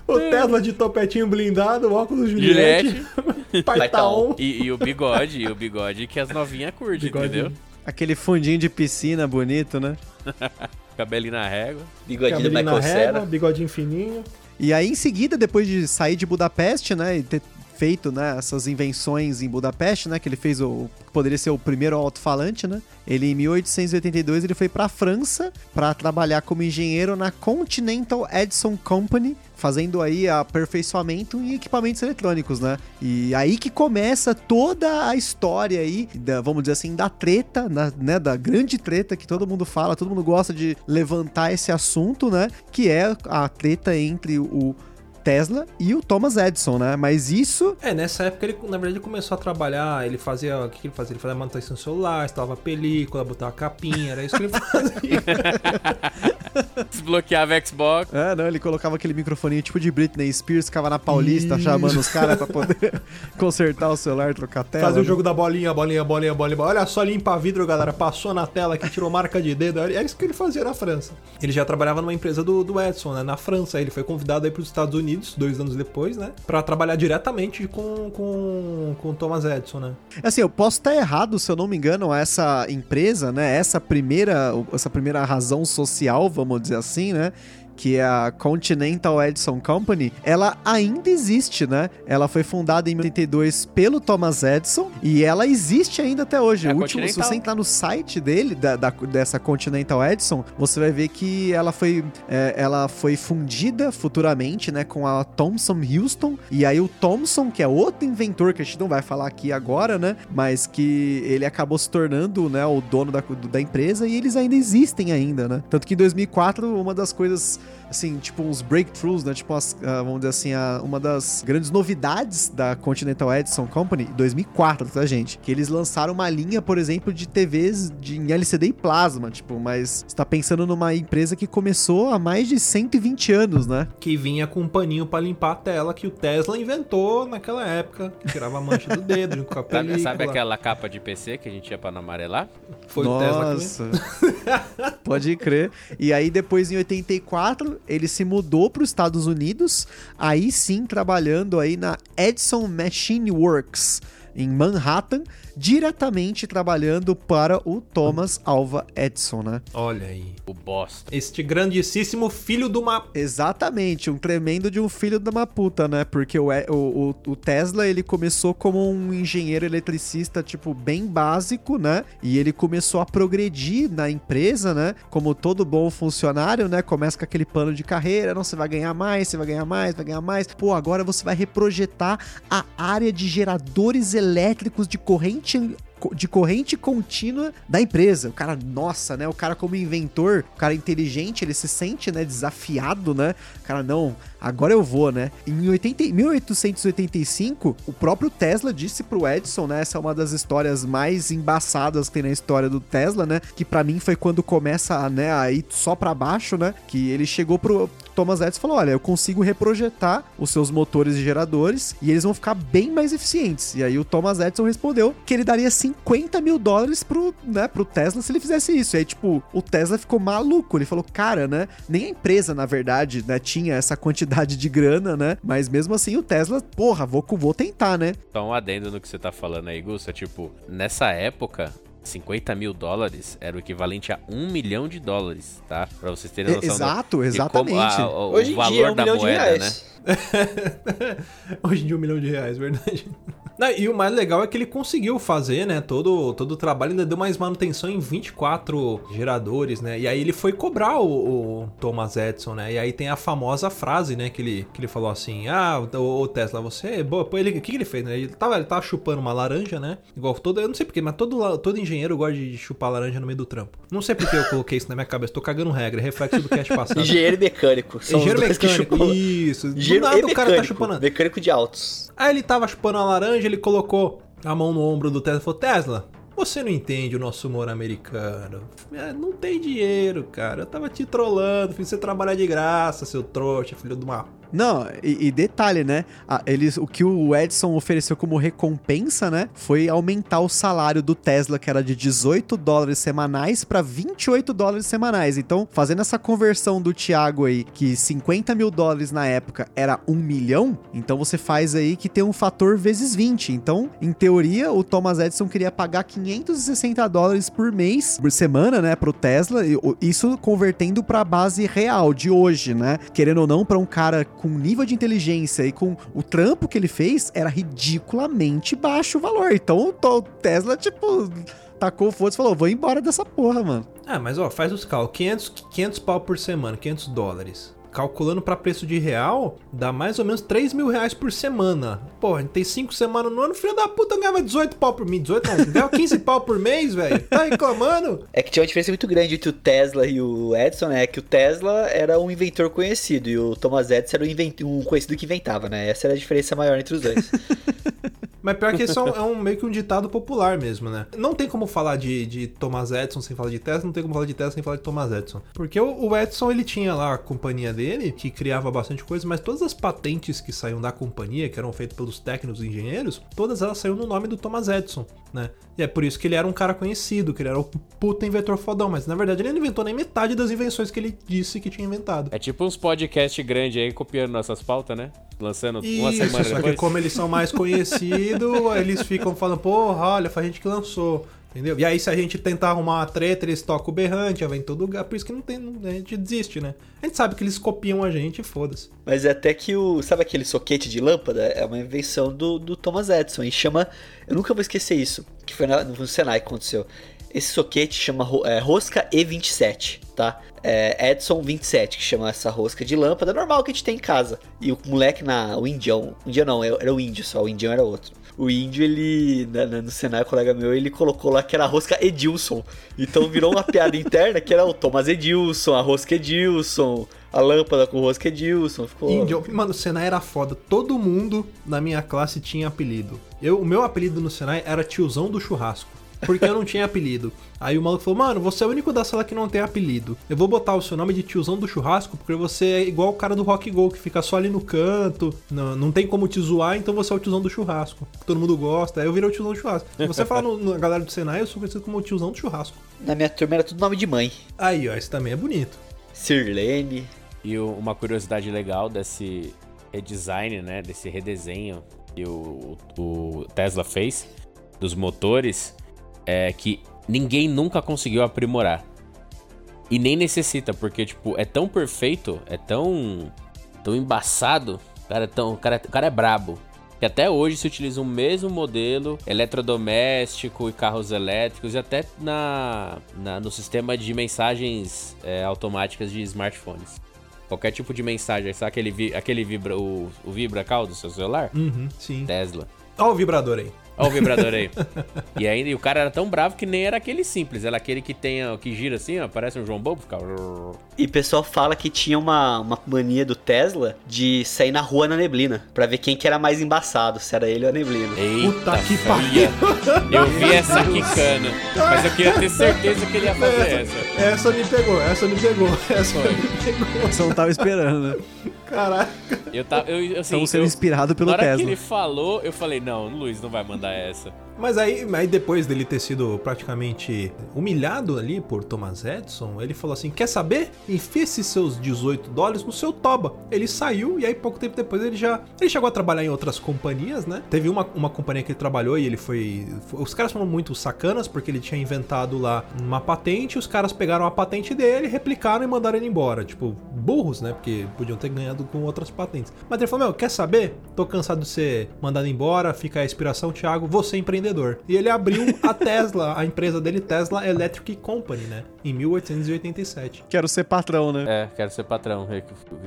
o, o, Tesla de topetinho blindado, o óculos Juliette. Juliette. Pai tá on. E, e, o bigode, e o bigode que as novinhas curtem, entendeu? Aquele fundinho de piscina bonito, né? Cabelinho na régua. Bigodinho Cabelinho na régua, bigodinho fininho. E aí, em seguida, depois de sair de Budapeste, né, e ter feito, né, essas invenções em Budapeste, né, que ele fez o poderia ser o primeiro alto-falante, né? Ele em 1882 ele foi para a França para trabalhar como engenheiro na Continental Edison Company, fazendo aí aperfeiçoamento em equipamentos eletrônicos, né? E aí que começa toda a história aí, da, vamos dizer assim, da treta, na, né? Da grande treta que todo mundo fala, todo mundo gosta de levantar esse assunto, né? Que é a treta entre o Tesla e o Thomas Edison, né? Mas isso. É, nessa época ele, na verdade, começou a trabalhar. Ele fazia. O que ele fazia? Ele fazia manutenção celular, instalava película, botava capinha, era isso que ele fazia. Desbloqueava Xbox. É, não, ele colocava aquele microfoninho tipo de Britney Spears, ficava na Paulista chamando os caras pra poder consertar o celular, trocar tela. Fazia né? o jogo da bolinha, bolinha, bolinha, bolinha. Olha só, limpa vidro, galera. Passou na tela aqui, tirou marca de dedo. Era isso que ele fazia na França. Ele já trabalhava numa empresa do, do Edson, né? Na França. Ele foi convidado aí pros Estados Unidos Unidos, dois anos depois, né? Pra trabalhar diretamente com, com, com Thomas Edison, né? Assim, eu posso estar errado, se eu não me engano, essa empresa, né? Essa primeira, essa primeira razão social, vamos dizer assim, né? Que é a Continental Edison Company, ela ainda existe, né? Ela foi fundada em 1982 pelo Thomas Edison e ela existe ainda até hoje. É o último, se você entrar no site dele, da, da, dessa Continental Edison, você vai ver que ela foi, é, ela foi fundida futuramente, né, com a Thomson Houston. E aí o Thomson, que é outro inventor que a gente não vai falar aqui agora, né? Mas que ele acabou se tornando, né, o dono da, da empresa e eles ainda existem ainda, né? Tanto que em 2004, uma das coisas assim, tipo uns breakthroughs, né? Tipo, as, uh, vamos dizer assim, a, uma das grandes novidades da Continental Edison Company, 2004, tá, gente? Que eles lançaram uma linha, por exemplo, de TVs de, em LCD e plasma, tipo, mas está pensando numa empresa que começou há mais de 120 anos, né? Que vinha com um paninho para limpar a tela que o Tesla inventou naquela época, que tirava a mancha do dedo, junto com a película. Sabe aquela capa de PC que a gente ia para não amarelar? Foi Nossa. o Tesla que Pode crer. E aí depois em 84 ele se mudou para os Estados Unidos, aí sim trabalhando aí na Edison Machine Works em Manhattan, diretamente trabalhando para o Thomas Alva Edison, né? Olha aí. O bosta. Este grandíssimo filho de uma... Exatamente, um tremendo de um filho de uma puta, né? Porque o, o, o Tesla, ele começou como um engenheiro eletricista, tipo, bem básico, né? E ele começou a progredir na empresa, né? Como todo bom funcionário, né? Começa com aquele plano de carreira, não, você vai ganhar mais, você vai ganhar mais, vai ganhar mais. Pô, agora você vai reprojetar a área de geradores elétricos de corrente de corrente contínua da empresa. O cara, nossa, né? O cara como inventor, o cara inteligente, ele se sente, né, desafiado, né? O cara, não, agora eu vou, né? Em 80, 1885, o próprio Tesla disse pro Edison, né? Essa é uma das histórias mais embaçadas que tem na história do Tesla, né? Que para mim foi quando começa, né, a ir só para baixo, né? Que ele chegou pro Thomas Edison falou: olha, eu consigo reprojetar os seus motores e geradores e eles vão ficar bem mais eficientes. E aí o Thomas Edison respondeu que ele daria 50 mil dólares pro, né, pro Tesla se ele fizesse isso. E aí, tipo, o Tesla ficou maluco. Ele falou, cara, né? Nem a empresa, na verdade, né, tinha essa quantidade de grana, né? Mas mesmo assim, o Tesla, porra, vou, vou tentar, né? Então, um adendo no que você tá falando aí, Gusta, tipo, nessa época, 50 mil dólares era o equivalente a um milhão de dólares, tá? Pra vocês terem noção. Exato, do, exatamente. como a- o, Hoje valor dia é um da milhão de moeda, né? reais. Hoje em dia um milhão de reais, verdade. Não, e o mais legal é que ele conseguiu fazer, né, todo, todo o trabalho, ainda deu mais manutenção em 24 geradores, né, e aí ele foi cobrar o, o Thomas Edison, né, e aí tem a famosa frase, né, que ele, que ele falou assim, ah, o, o Tesla, você é boa, pô, ele, o que, que ele fez, né, ele tava, ele tava chupando uma laranja, né, igual todo, eu não sei porquê, mas todo, todo engenheiro gosta de chupar laranja no meio do trampo. Não sei porque eu coloquei isso na minha cabeça, tô cagando regra, é reflexo do cast passado. Engenheiro e mecânico. São Engenheiro mecânico, chupam- isso. Do Engenheiro nada e o mecânico. cara tá chupando. Mecânico de autos. Aí ele tava chupando a laranja, ele colocou a mão no ombro do Tesla e falou: Tesla, você não entende o nosso humor americano. É, não tem dinheiro, cara. Eu tava te trollando, fiz você trabalhar de graça, seu trouxa, filho de uma. Não, e, e detalhe, né? a- eles, o que o Edson ofereceu como recompensa, né? Foi aumentar o salário do Tesla, que era de 18 dólares semanais, para 28 dólares semanais. Então, fazendo essa conversão do Thiago aí, que 50 mil dólares na época era 1 milhão, então você faz aí que tem um fator vezes 20. Então, em teoria, o Thomas Edison queria pagar 560 dólares por mês, por semana, né, pro Tesla, isso convertendo pra base real de hoje, né? Querendo ou não, pra um cara com nível de inteligência e com o trampo que ele fez, era ridiculamente baixo o valor. Então, o Tesla, tipo, tacou o foda e falou: vou embora dessa porra, mano. Ah, mas ó, faz os cálculos: 500, 500 pau por semana, 500 dólares. Calculando pra preço de real, dá mais ou menos 3 mil reais por semana. Pô, a gente tem 5 semanas no ano, filho da puta ganhava 18 pau por mês. 18 não, ganhava 15 pau por mês, velho. Tá reclamando? É que tinha uma diferença muito grande entre o Tesla e o Edison, né? Que o Tesla era um inventor conhecido e o Thomas Edison era um, invent- um conhecido que inventava, né? Essa era a diferença maior entre os dois. Mas pior que isso é, um, é um- meio que um ditado popular mesmo, né? Não tem como falar de, de Thomas Edison sem falar de Tesla, não tem como falar de Tesla sem falar de Thomas Edison. Porque o, o Edison, ele tinha lá a companhia dele, que criava bastante coisa, mas todas as patentes que saíam da companhia, que eram feitas pelos técnicos e engenheiros, todas elas saíram no nome do Thomas Edison, né? E é por isso que ele era um cara conhecido, que ele era o puta inventor fodão, mas na verdade ele não inventou nem metade das invenções que ele disse que tinha inventado. É tipo uns podcasts grandes aí copiando nossas pautas, né? Lançando uma Isso, semana só depois. que como eles são mais conhecidos, eles ficam falando, porra, olha, foi a gente que lançou. Entendeu? E aí, se a gente tentar arrumar uma treta, eles tocam o berrante, vem todo lugar. Por isso que não tem. A gente desiste, né? A gente sabe que eles copiam a gente e foda-se. Mas é até que o. Sabe aquele soquete de lâmpada? É uma invenção do, do Thomas Edison. E chama. Eu nunca vou esquecer isso. Que foi na- no Senai que aconteceu. Esse soquete chama é, rosca E27, tá? É Edson 27, que chama essa rosca de lâmpada normal que a gente tem em casa. E o moleque na. O indião. O indião não, era o índio só, o indião era outro. O índio, ele. na- na- no Senai, colega meu, ele colocou lá que era a rosca Edilson. Então virou uma piada interna que era o Thomas Edilson, a rosca Edilson, a lâmpada com rosca Edilson. Ficou. Índio, mano, o Senai era foda. Todo mundo na minha classe tinha apelido. Eu, o meu apelido no Senai era tiozão do churrasco. Porque eu não tinha apelido. Aí o maluco falou, mano, você é o único da sala que não tem apelido. Eu vou botar o seu nome de tiozão do churrasco, porque você é igual o cara do Rock Go, que fica só ali no canto. Não, não tem como te zoar, então você é o tiozão do churrasco. Todo mundo gosta. Aí eu virei o tiozão do churrasco. Se você falar no, na galera do Senai, eu sou conhecido como o tiozão do churrasco. Na minha turma era tudo nome de mãe. Aí, ó, esse também é bonito. Sirlene. E uma curiosidade legal desse redesign, né? Desse redesenho que o, o Tesla fez dos motores é que ninguém nunca conseguiu aprimorar. E nem necessita, porque, tipo, é tão perfeito, é tão. tão embaçado. O cara é, tão, o cara, o cara é brabo. Que até hoje se utiliza o mesmo modelo eletrodoméstico e carros elétricos e até na, na- no sistema de mensagens é, automáticas de smartphones. Qualquer tipo de mensagem, sabe aquele, aquele vibra, o, o vibra call do seu celular? Uhum, sim. Tesla. Ó o vibrador aí. Olha o vibrador aí. e ainda e o cara era tão bravo que nem era aquele simples, era aquele que tem, ó, que gira assim, ó, parece um João Bobo, fica. E o pessoal fala que tinha uma, uma mania do Tesla de sair na rua na neblina, pra ver quem que era mais embaçado, se era ele ou a neblina. Eita, Puta que fria. Eu vi essa quicana, mas eu queria ter certeza que ele ia fazer essa. Essa me pegou, essa me pegou, essa Foi. me pegou. Você não tava esperando, né? Caraca. Eu tava, eu, assim, Estamos sendo eu, inspirados pelo na hora Tesla. que ele falou, eu falei, não, o Luiz não vai mandar essa. Mas aí, aí depois dele ter sido praticamente humilhado ali por Thomas Edison, ele falou assim: quer saber? Enfia esses seus 18 dólares no seu toba. Ele saiu e aí pouco tempo depois ele já. Ele chegou a trabalhar em outras companhias, né? Teve uma, uma companhia que ele trabalhou e ele foi. Os caras foram muito sacanas porque ele tinha inventado lá uma patente, os caras pegaram a patente dele, replicaram e mandaram ele embora. Tipo, burros, né? Porque podiam ter ganhado com outras patentes. Mas ele falou: Meu, quer saber? Tô cansado de ser mandado embora, fica a inspiração, Thiago, você é empreendedor. E ele abriu a Tesla, a empresa dele, Tesla Electric Company, né? Em 1887. Quero ser patrão, né? É, quero ser patrão.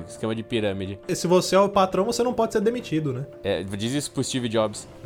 Esquema de pirâmide. E se você é o patrão, você não pode ser demitido, né? É, diz isso pro Steve Jobs.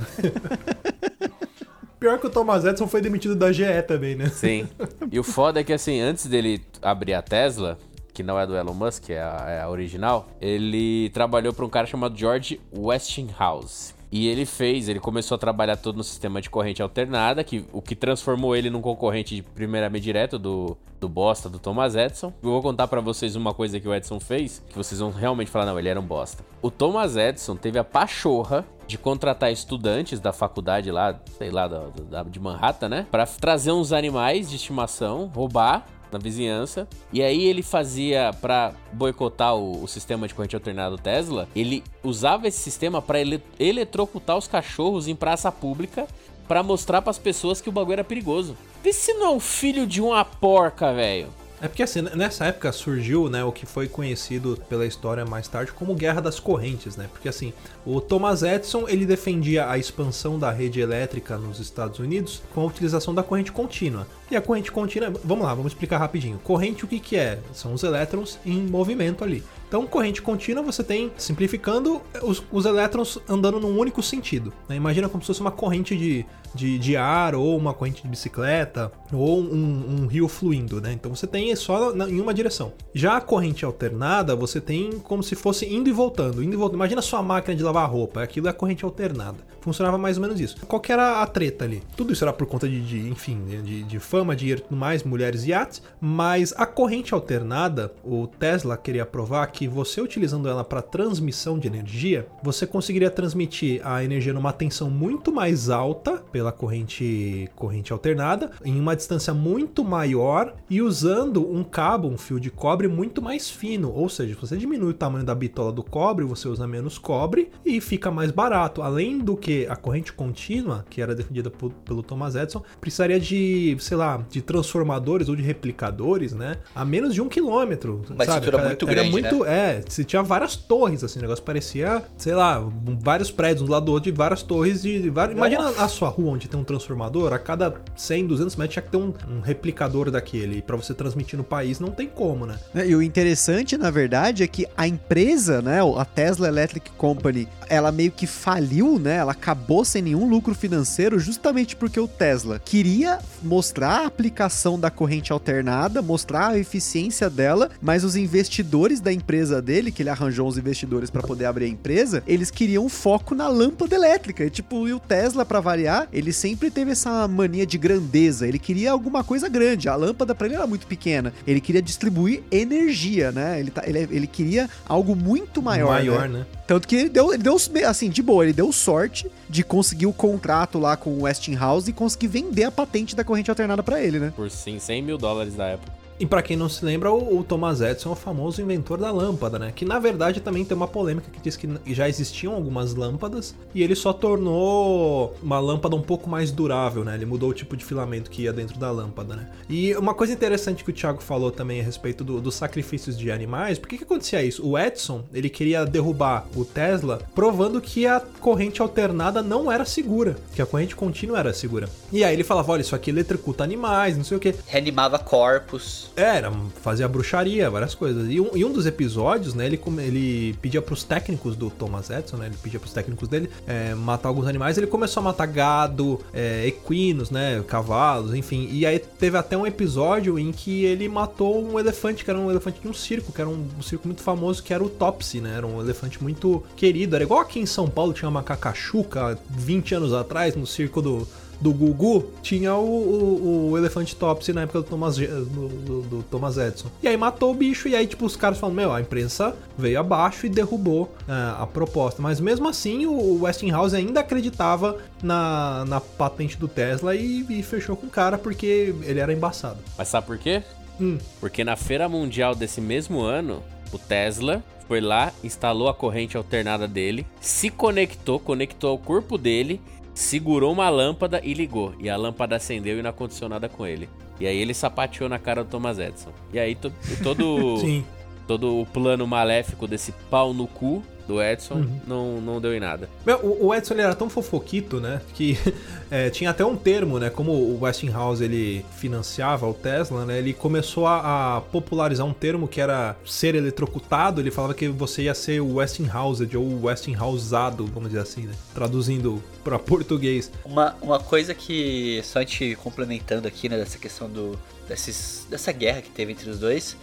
Pior que o Thomas Edison foi demitido da GE também, né? Sim. E o foda é que, assim, antes dele abrir a Tesla, que não é do Elon Musk, é a, é a original, ele trabalhou para um cara chamado George Westinghouse. E ele fez, ele começou a trabalhar todo no sistema de corrente alternada, que, o que transformou ele num concorrente de primeiramente direto do, do bosta do Thomas Edison. Eu vou contar para vocês uma coisa que o Edison fez, que vocês vão realmente falar, não, ele era um bosta. O Thomas Edison teve a pachorra de contratar estudantes da faculdade lá, sei lá, da, da de Manhattan, né? Para trazer uns animais de estimação, roubar na vizinhança. E aí ele fazia para boicotar o, o, sistema de corrente alternada Tesla, ele usava esse sistema para ele, eletrocutar os cachorros em praça pública para mostrar para as pessoas que o bagulho era perigoso. Vê se não é um filho de uma porca, velho. É porque assim, nessa época surgiu, né, o que foi conhecido pela história mais tarde como Guerra das Correntes, né? Porque assim, o Thomas Edison, ele defendia a expansão da rede elétrica nos Estados Unidos com a utilização da corrente contínua. E a corrente contínua, vamos lá, vamos explicar rapidinho. Corrente o que que é? São os elétrons em movimento ali. Então, corrente contínua, você tem, simplificando, os, os elétrons andando num único sentido. Né? Imagina como se fosse uma corrente de, de, de, ar, ou uma corrente de bicicleta, ou um, um rio fluindo. Né? Então, você tem só na, em uma direção. Já a corrente alternada, você tem como se fosse indo e voltando. Indo e voltando. Imagina sua máquina de lavar roupa, aquilo é a corrente alternada. Funcionava mais ou menos isso. Qual que era a treta ali? Tudo isso era por conta de, de enfim, de, de fama, dinheiro e tudo mais, mulheres e iates, mas a corrente alternada, o Tesla queria provar que você utilizando ela para transmissão de energia, você conseguiria transmitir a energia numa tensão muito mais alta pela corrente corrente alternada, em uma distância muito maior e usando um cabo, um fio de cobre muito mais fino, ou seja, você diminui o tamanho da bitola do cobre, você usa menos cobre e fica mais barato. Além do que a corrente contínua, que era defendida por, pelo Thomas Edison, precisaria de, sei lá, de transformadores ou de replicadores, né, a menos de um quilômetro. Uma sabe? estrutura muito era grande, muito, né? É, você tinha várias torres, assim, o negócio parecia, sei lá, vários prédios um do lado do outro de várias torres de. Várias... Imagina a sua rua onde tem um transformador, a cada 100, 200 metros tinha que ter um, um replicador daquele. para você transmitir no país não tem como, né? E o interessante, na verdade, é que a empresa, né, a Tesla Electric Company, ela meio que faliu, né? Ela acabou sem nenhum lucro financeiro justamente porque o Tesla queria mostrar a aplicação da corrente alternada, mostrar a eficiência dela, mas os investidores da empresa dele, que ele arranjou uns investidores para poder abrir a empresa, eles queriam foco na lâmpada elétrica. E, tipo, e o Tesla, para variar, ele sempre teve essa mania de grandeza. Ele queria alguma coisa grande. A lâmpada para ele era muito pequena. Ele queria distribuir energia, né? Ele, tá, ele, ele queria algo muito maior. Maior, né? né? Tanto que ele deu, ele deu, assim, de boa, ele deu sorte de conseguir o contrato lá com o Westinghouse e conseguir vender a patente da corrente alternada para ele, né? Por sim, 100 mil dólares da época. E para quem não se lembra, o, Thomas Edison é o famoso inventor da lâmpada, né? Que na verdade também tem uma polêmica que diz que já existiam algumas lâmpadas e ele só tornou uma lâmpada um pouco mais durável, né? Ele mudou o tipo de filamento que ia dentro da lâmpada, né? E uma coisa interessante que o Thiago falou também a respeito do, dos sacrifícios de animais, por que que acontecia isso? O Edison, ele queria derrubar o Tesla, provando que a corrente alternada não era segura, que a corrente contínua era segura. E aí ele falava, olha, isso aqui eletrocuta animais, não sei o que. Reanimava corpos. É, era, fazia bruxaria, várias coisas. E um, e um dos episódios, né, ele, ele pedia pros técnicos do Thomas Edison, né, ele pedia pros técnicos dele é, matar alguns animais. Ele começou a matar gado, é, equinos, né, cavalos, enfim. E aí teve até um episódio em que ele matou um elefante, que era um elefante de um circo, que era um, um circo muito famoso, que era o Topsy, né, era um elefante muito querido. Era igual aqui em São Paulo tinha uma macacachuca 20 anos atrás, no circo do do Gugu, tinha o, o, o elefante Topsy na época do Thomas, do, do, do, Thomas Edison. E aí matou o bicho, e aí, tipo, os caras falam, meu, a imprensa veio abaixo e derrubou uh, a proposta. Mas mesmo assim, o Westinghouse ainda acreditava na, na patente do Tesla e, e fechou com o cara porque ele era embaçado. Mas sabe por quê? Hum. Porque na feira mundial desse mesmo ano, o Tesla foi lá, instalou a corrente alternada dele, se conectou, conectou ao corpo dele, segurou uma lâmpada e ligou. E a lâmpada acendeu e não aconteceu nada com ele. E aí ele sapateou na cara do Thomas Edison. E aí to todo, todo o plano maléfico desse pau no cu do Edson uhum. não, não deu em nada. Meu, o, Edson ele era tão fofoquito, né? Que é, tinha até um termo, né? Como o Westinghouse ele financiava o Tesla, né? Ele começou a, a, popularizar um termo que era ser eletrocutado. Ele falava que você ia ser o Westinghoused ou Westinghouseado, vamos dizer assim, né? Traduzindo para português. Uma, uma coisa que, só a gente complementando aqui, né? Dessa questão do, desses, dessa guerra que teve entre os dois,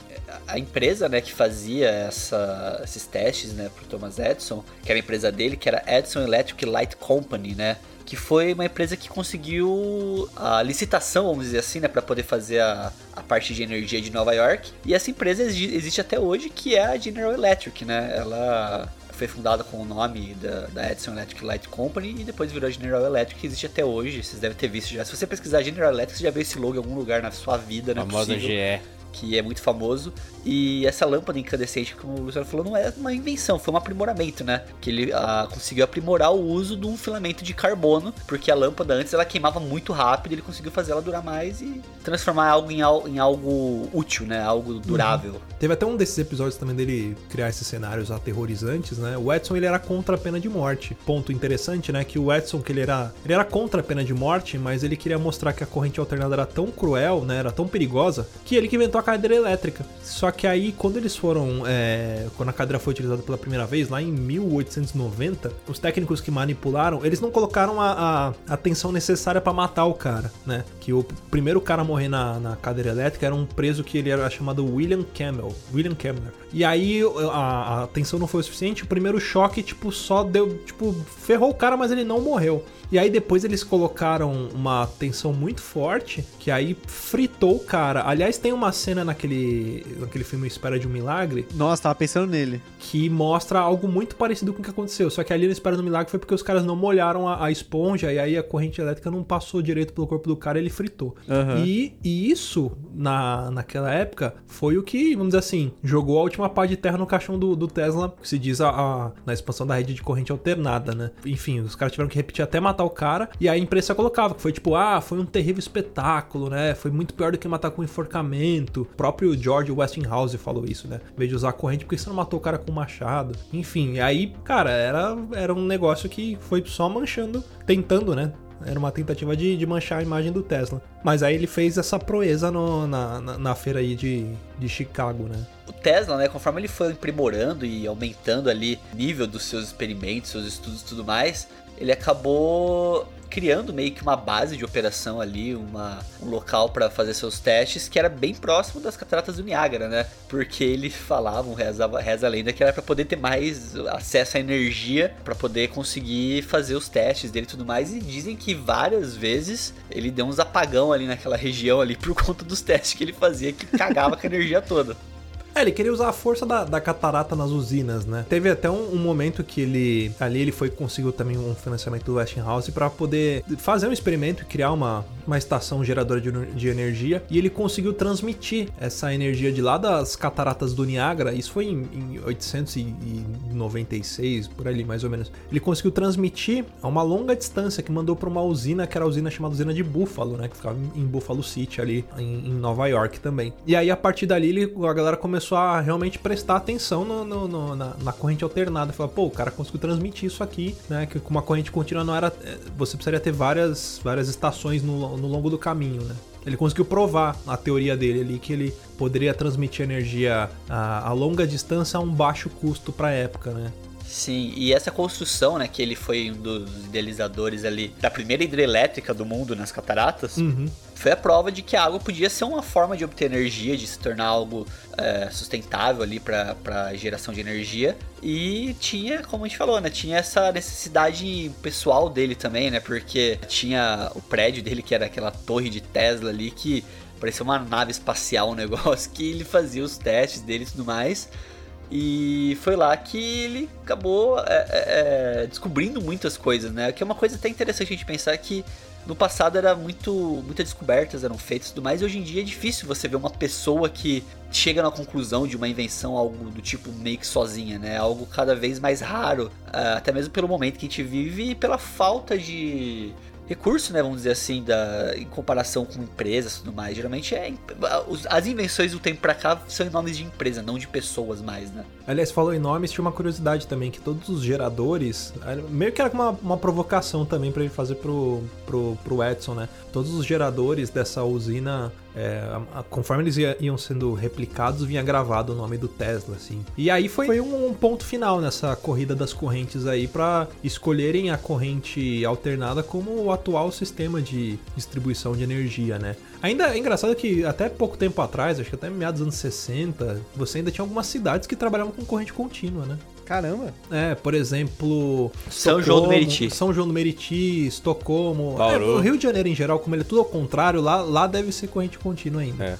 a empresa, né, que fazia essa, esses testes, né, pro Thomas Edison, que era a empresa dele, que era Edison Electric Light Company, né, que foi uma empresa que conseguiu a licitação, vamos dizer assim, né, para poder fazer a, a parte de energia de Nova York. E essa empresa existe até hoje, que é a General Electric, né? Ela foi fundada com o nome da, da, Edison Electric Light Company e depois virou a General Electric, que existe até hoje. Vocês devem ter visto já. Se você pesquisar General Electric, você já vê esse logo em algum lugar na sua vida, né? Famosa GE que é muito famoso. E essa lâmpada incandescente, como o Luciano falou, não é uma invenção, foi um aprimoramento, né? Que ele ah, conseguiu aprimorar o uso de um filamento de carbono, porque a lâmpada antes ela queimava muito rápido, ele conseguiu fazer ela durar mais e transformar algo em, em algo útil, né? Algo durável. Uhum. Teve até um desses episódios também dele criar esses cenários aterrorizantes, né? O Edson ele era contra a pena de morte. Ponto interessante, né? Que o Edson que ele era, ele era contra a pena de morte, mas ele queria mostrar que a corrente alternada era tão cruel, né? Era tão perigosa que ele que inventou a cadeira elétrica. Só que aí, quando eles foram. É, quando a cadeira foi utilizada pela primeira vez, lá em 1890, os técnicos que manipularam, eles não colocaram a, a atenção necessária para matar o cara, né? Que o primeiro cara a morrer na, na cadeira elétrica era um preso que ele era chamado William Camel. William Kemmler. E aí a, a atenção não foi o suficiente, o primeiro choque, tipo, só deu. Tipo, ferrou o cara, mas ele não morreu. E aí depois eles colocaram uma tensão muito forte, que aí fritou o cara. Aliás, tem uma cena naquele, naquele filme Espera de um Milagre. Nossa, tava pensando nele. Que mostra algo muito parecido com o que aconteceu. Só que ali no Espera do Milagre foi porque os caras não molharam a, a esponja e aí a corrente elétrica não passou direito pelo corpo do cara e ele fritou. Uhum. E, e isso, na, naquela época, foi o que, vamos dizer assim, jogou a última pá de terra no caixão do, do Tesla, que se diz a, a, na expansão da rede de corrente alternada, né? Enfim, os caras tiveram que repetir até matar matar o cara. E a imprensa colocava que foi tipo, ah, foi um terrível espetáculo, né? Foi muito pior do que matar com enforcamento. O próprio George Westinghouse falou isso, né? Em vez de usar a corrente, porque você não matou o cara com machado? Enfim, aí, cara, era, era um negócio que foi só manchando, tentando, né? Era uma tentativa de, de, manchar a imagem do Tesla. Mas aí ele fez essa proeza no, na, na, na, feira aí de, de Chicago, né? O Tesla, né, conforme ele foi aprimorando e aumentando ali o nível dos seus experimentos, seus estudos e tudo mais, ele acabou criando meio que uma base de operação ali, uma, um local para fazer seus testes que era bem próximo das cataratas do Niágara, né? Porque eles falavam, reza, reza a lenda, que era para poder ter mais acesso à energia para poder conseguir fazer os testes dele e tudo mais. E dizem que várias vezes ele deu uns apagão ali naquela região ali por conta dos testes que ele fazia que cagava com a energia toda. É, ele queria usar a força da, da catarata nas usinas, né? Teve até um, um, momento que ele ali ele foi conseguiu também um financiamento do Westinghouse para poder fazer um experimento criar uma, uma estação geradora de, de, energia e ele conseguiu transmitir essa energia de lá das cataratas do Niágara. Isso foi em, em 896 por ali mais ou menos. Ele conseguiu transmitir a uma longa distância que mandou para uma usina que era a usina chamada usina de Buffalo, né? Que ficava em Buffalo City ali em, em Nova York também. E aí a partir dali ele, a galera começou começou a realmente prestar atenção no, no, no, na, na, corrente alternada. Falar, pô, o cara conseguiu transmitir isso aqui, né? Que com uma corrente contínua não era. É, você precisaria ter várias, várias estações no, no longo do caminho, né? Ele conseguiu provar a teoria dele ali que ele poderia transmitir energia a, a longa distância a um baixo custo para a época, né? Sim, e essa construção, né, que ele foi um dos idealizadores ali da primeira hidrelétrica do mundo nas cataratas, uhum foi a prova de que a água podia ser uma forma de obter energia, de se tornar algo é, sustentável ali para geração de energia. E tinha, como a gente falou, né? Tinha essa necessidade pessoal dele também, né? Porque tinha o prédio dele, que era aquela torre de Tesla ali, que parecia uma nave espacial, um negócio, que ele fazia os testes dele e tudo mais. E foi lá que ele acabou é, é, é, descobrindo muitas coisas, né? Que é uma coisa até interessante a gente pensar que no passado era muito muitas descobertas eram feitas e tudo mais, e hoje em dia é difícil você ver uma pessoa que chega na conclusão de uma invenção, algo do tipo meio que sozinha, né? Algo cada vez mais raro, é, até mesmo pelo momento que a gente vive e pela falta de recurso, né, vamos dizer assim, da, em comparação com empresas e tudo mais. Geralmente é as invenções do tempo para cá são em nomes de empresa, não de pessoas mais, né? Aliás, falou em nomes, tinha uma curiosidade também que todos os geradores, meio que era uma, uma provocação também para ele fazer pro, pro, pro Edson, né? Todos os geradores dessa usina é, conforme eles iam sendo replicados, vinha gravado o nome do Tesla, assim. E aí foi, foi um, um, ponto final nessa corrida das correntes aí para escolherem a corrente alternada como o atual sistema de distribuição de energia, né? Ainda é engraçado que até pouco tempo atrás, acho que até meados dos anos 60, você ainda tinha algumas cidades que trabalhavam com corrente contínua, né? Caramba. É, por exemplo. São João do Meriti. São João do Meriti, Estocolmo. É, o Rio de Janeiro em geral, como ele é tudo ao contrário, lá, lá deve ser corrente contínua ainda. É.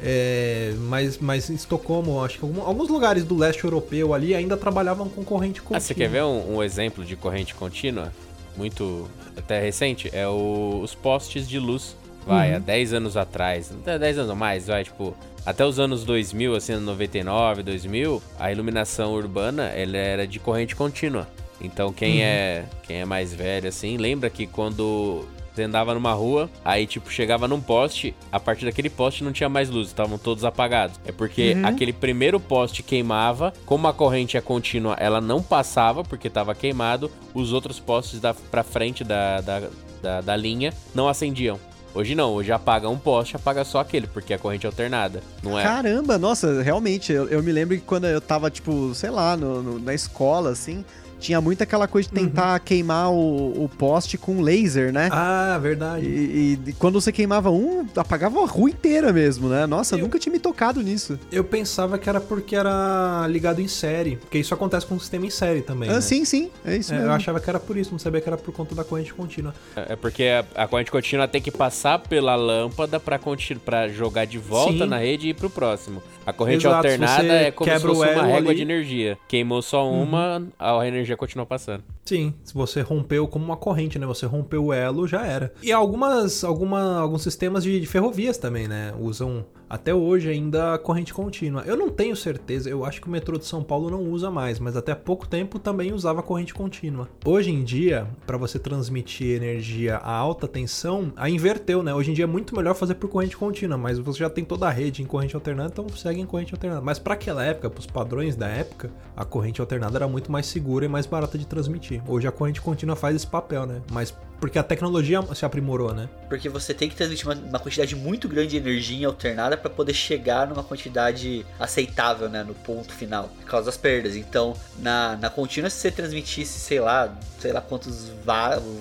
É, mas, mas em Estocolmo, acho que alguns lugares do leste europeu ali ainda trabalhavam com corrente contínua. Ah, você quer ver um, um exemplo de corrente contínua? Muito até recente? É o, os postes de luz. Vai, uhum. há 10 anos atrás. Até 10 anos ou mais, vai, tipo. Até os anos 2000, assim, 99, 2000, a iluminação urbana ela era de corrente contínua. Então quem uhum. é quem é mais velho assim, lembra que quando você andava numa rua, aí tipo chegava num poste, a partir daquele poste não tinha mais luz, estavam todos apagados. É porque uhum. aquele primeiro poste queimava, como a corrente é contínua, ela não passava porque estava queimado, os outros postes da para frente da, da, da, da linha não acendiam. Hoje não, hoje apaga um poste, apaga só aquele, porque a corrente é alternada, não é? Caramba, nossa, realmente, eu, eu me lembro que quando eu tava, tipo, sei lá, no, no, na escola, assim, tinha muito aquela coisa de tentar uhum. queimar o, o, poste com laser, né? Ah, verdade. E, e, quando você queimava um, apagava a rua inteira mesmo, né? Nossa, eu, nunca tinha me tocado nisso. Eu pensava que era porque era ligado em série, porque isso acontece com o sistema em série também. Ah, né? sim, sim, é isso é, mesmo. Eu achava que era por isso, não sabia que era por conta da corrente contínua. É, é porque a, a corrente contínua tem que passar pela lâmpada para para jogar de volta sim. na rede e ir pro próximo. A corrente Exato, alternada é como se fosse uma régua ali. de energia. Queimou só uma, uhum. a energia continua passando. Sim, se você rompeu como uma corrente, né? Você rompeu o elo, já era. E algumas, alguma, alguns sistemas de, de ferrovias também, né? Usam até hoje ainda corrente contínua. Eu não tenho certeza, eu acho que o metrô de São Paulo não usa mais, mas até pouco tempo também usava corrente contínua. Hoje em dia, para você transmitir energia a alta tensão, a inverteu, né? Hoje em dia é muito melhor fazer por corrente contínua, mas você já tem toda a rede em corrente alternada, então segue em corrente alternada. Mas para aquela época, para os padrões da época, a corrente alternada era muito mais segura e mais barata de transmitir. Hoje a corrente contínua faz esse papel, né? Mas porque a tecnologia se aprimorou, né? Porque você tem que transmitir uma, uma quantidade muito grande de energia alternada para poder chegar numa quantidade aceitável, né? No ponto final, por causa das perdas. Então, na, na contínua, se você transmitisse, sei lá, sei lá quantos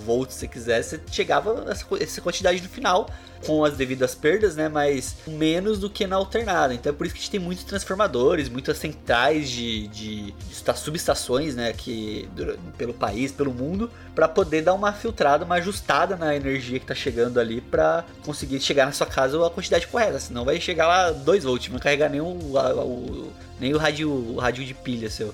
volts você quiser, você chegava essa, essa quantidade no final com as devidas perdas, né? Mas menos do que na alternada. Então é por isso que a gente tem muitos transformadores, muitas centrais de, de, de subestações, né? Que pelo país, pelo mundo, para poder dar uma filtrada, uma ajustada na energia que tá chegando ali para conseguir chegar na sua casa a quantidade correta. Senão vai chegar lá 2 volts, não carregar nem o, a, o nem o rádio, o rádio de pilha seu.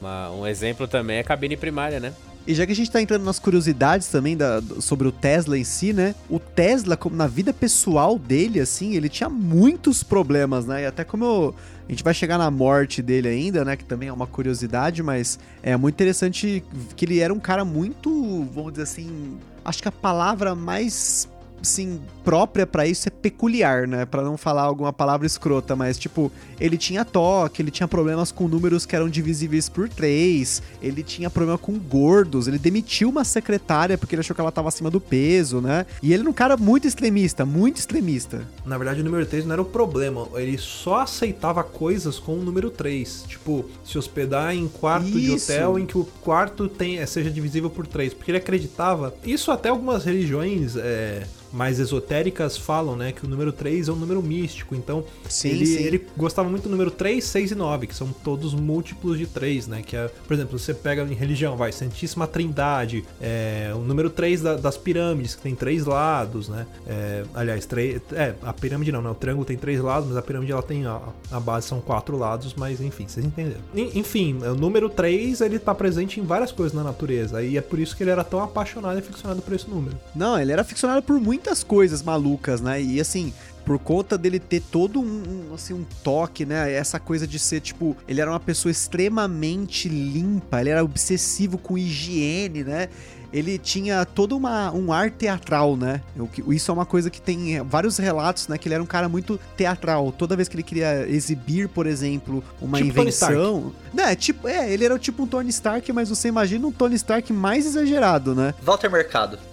Uma, um exemplo também é a cabine primária, né? E já que a gente tá entrando nas curiosidades também da, sobre o Tesla em si, né? O Tesla, como na vida pessoal dele, assim, ele tinha muitos problemas, né? E até como eu, a gente vai chegar na morte dele ainda, né? Que também é uma curiosidade, mas é muito interessante que ele era um cara muito, vamos dizer assim, acho que a palavra mais assim, própria para isso é peculiar, né? Para não falar alguma palavra escrota, mas tipo, ele tinha toque, ele tinha problemas com números que eram divisíveis por três, ele tinha problema com gordos, ele demitiu uma secretária porque ele achou que ela tava acima do peso, né? E ele era um cara muito extremista, muito extremista. Na verdade, o número 3 não era o problema, ele só aceitava coisas com o número 3, tipo, se hospedar em quarto isso. de hotel em que o quarto tem, seja divisível por três, porque ele acreditava, isso até algumas religiões é, mais esotéricas falam, né, que o número 3 é um número místico. Então, Sim, ele, sim. ele gostava muito do número 3, 6 e 9, que são todos múltiplos de 3, né? Que é, por exemplo, você pega em religião, vai, Santíssima Trindade, é, o número 3 da- das pirâmides, que tem três lados, né? É, aliás, três, é, a pirâmide não, né? O triângulo tem três lados, mas a pirâmide ela tem, a, a base são quatro lados, mas enfim, vocês entenderam. En- Enfim, o número 3, ele tá presente em várias coisas na natureza, e é por isso que ele era tão apaixonado e aficionado por esse número. Não, ele era ficcionado por muitas coisas malucas, né? E assim, por conta dele ter todo um, assim, um toque, né? Essa coisa de ser, tipo, ele era uma pessoa extremamente limpa, ele era obsessivo com higiene, né? Ele tinha todo uma, um ar teatral, né? O que- Isso é uma coisa que tem eh, vários relatos, né? Que ele era um cara muito teatral. Toda vez que ele queria exibir, por exemplo, uma Tipo Tony Stark. invenção. Né, tipo, é, ele era tipo um Tony Stark, mas você imagina um Tony Stark mais exagerado, né? Walter Mercado.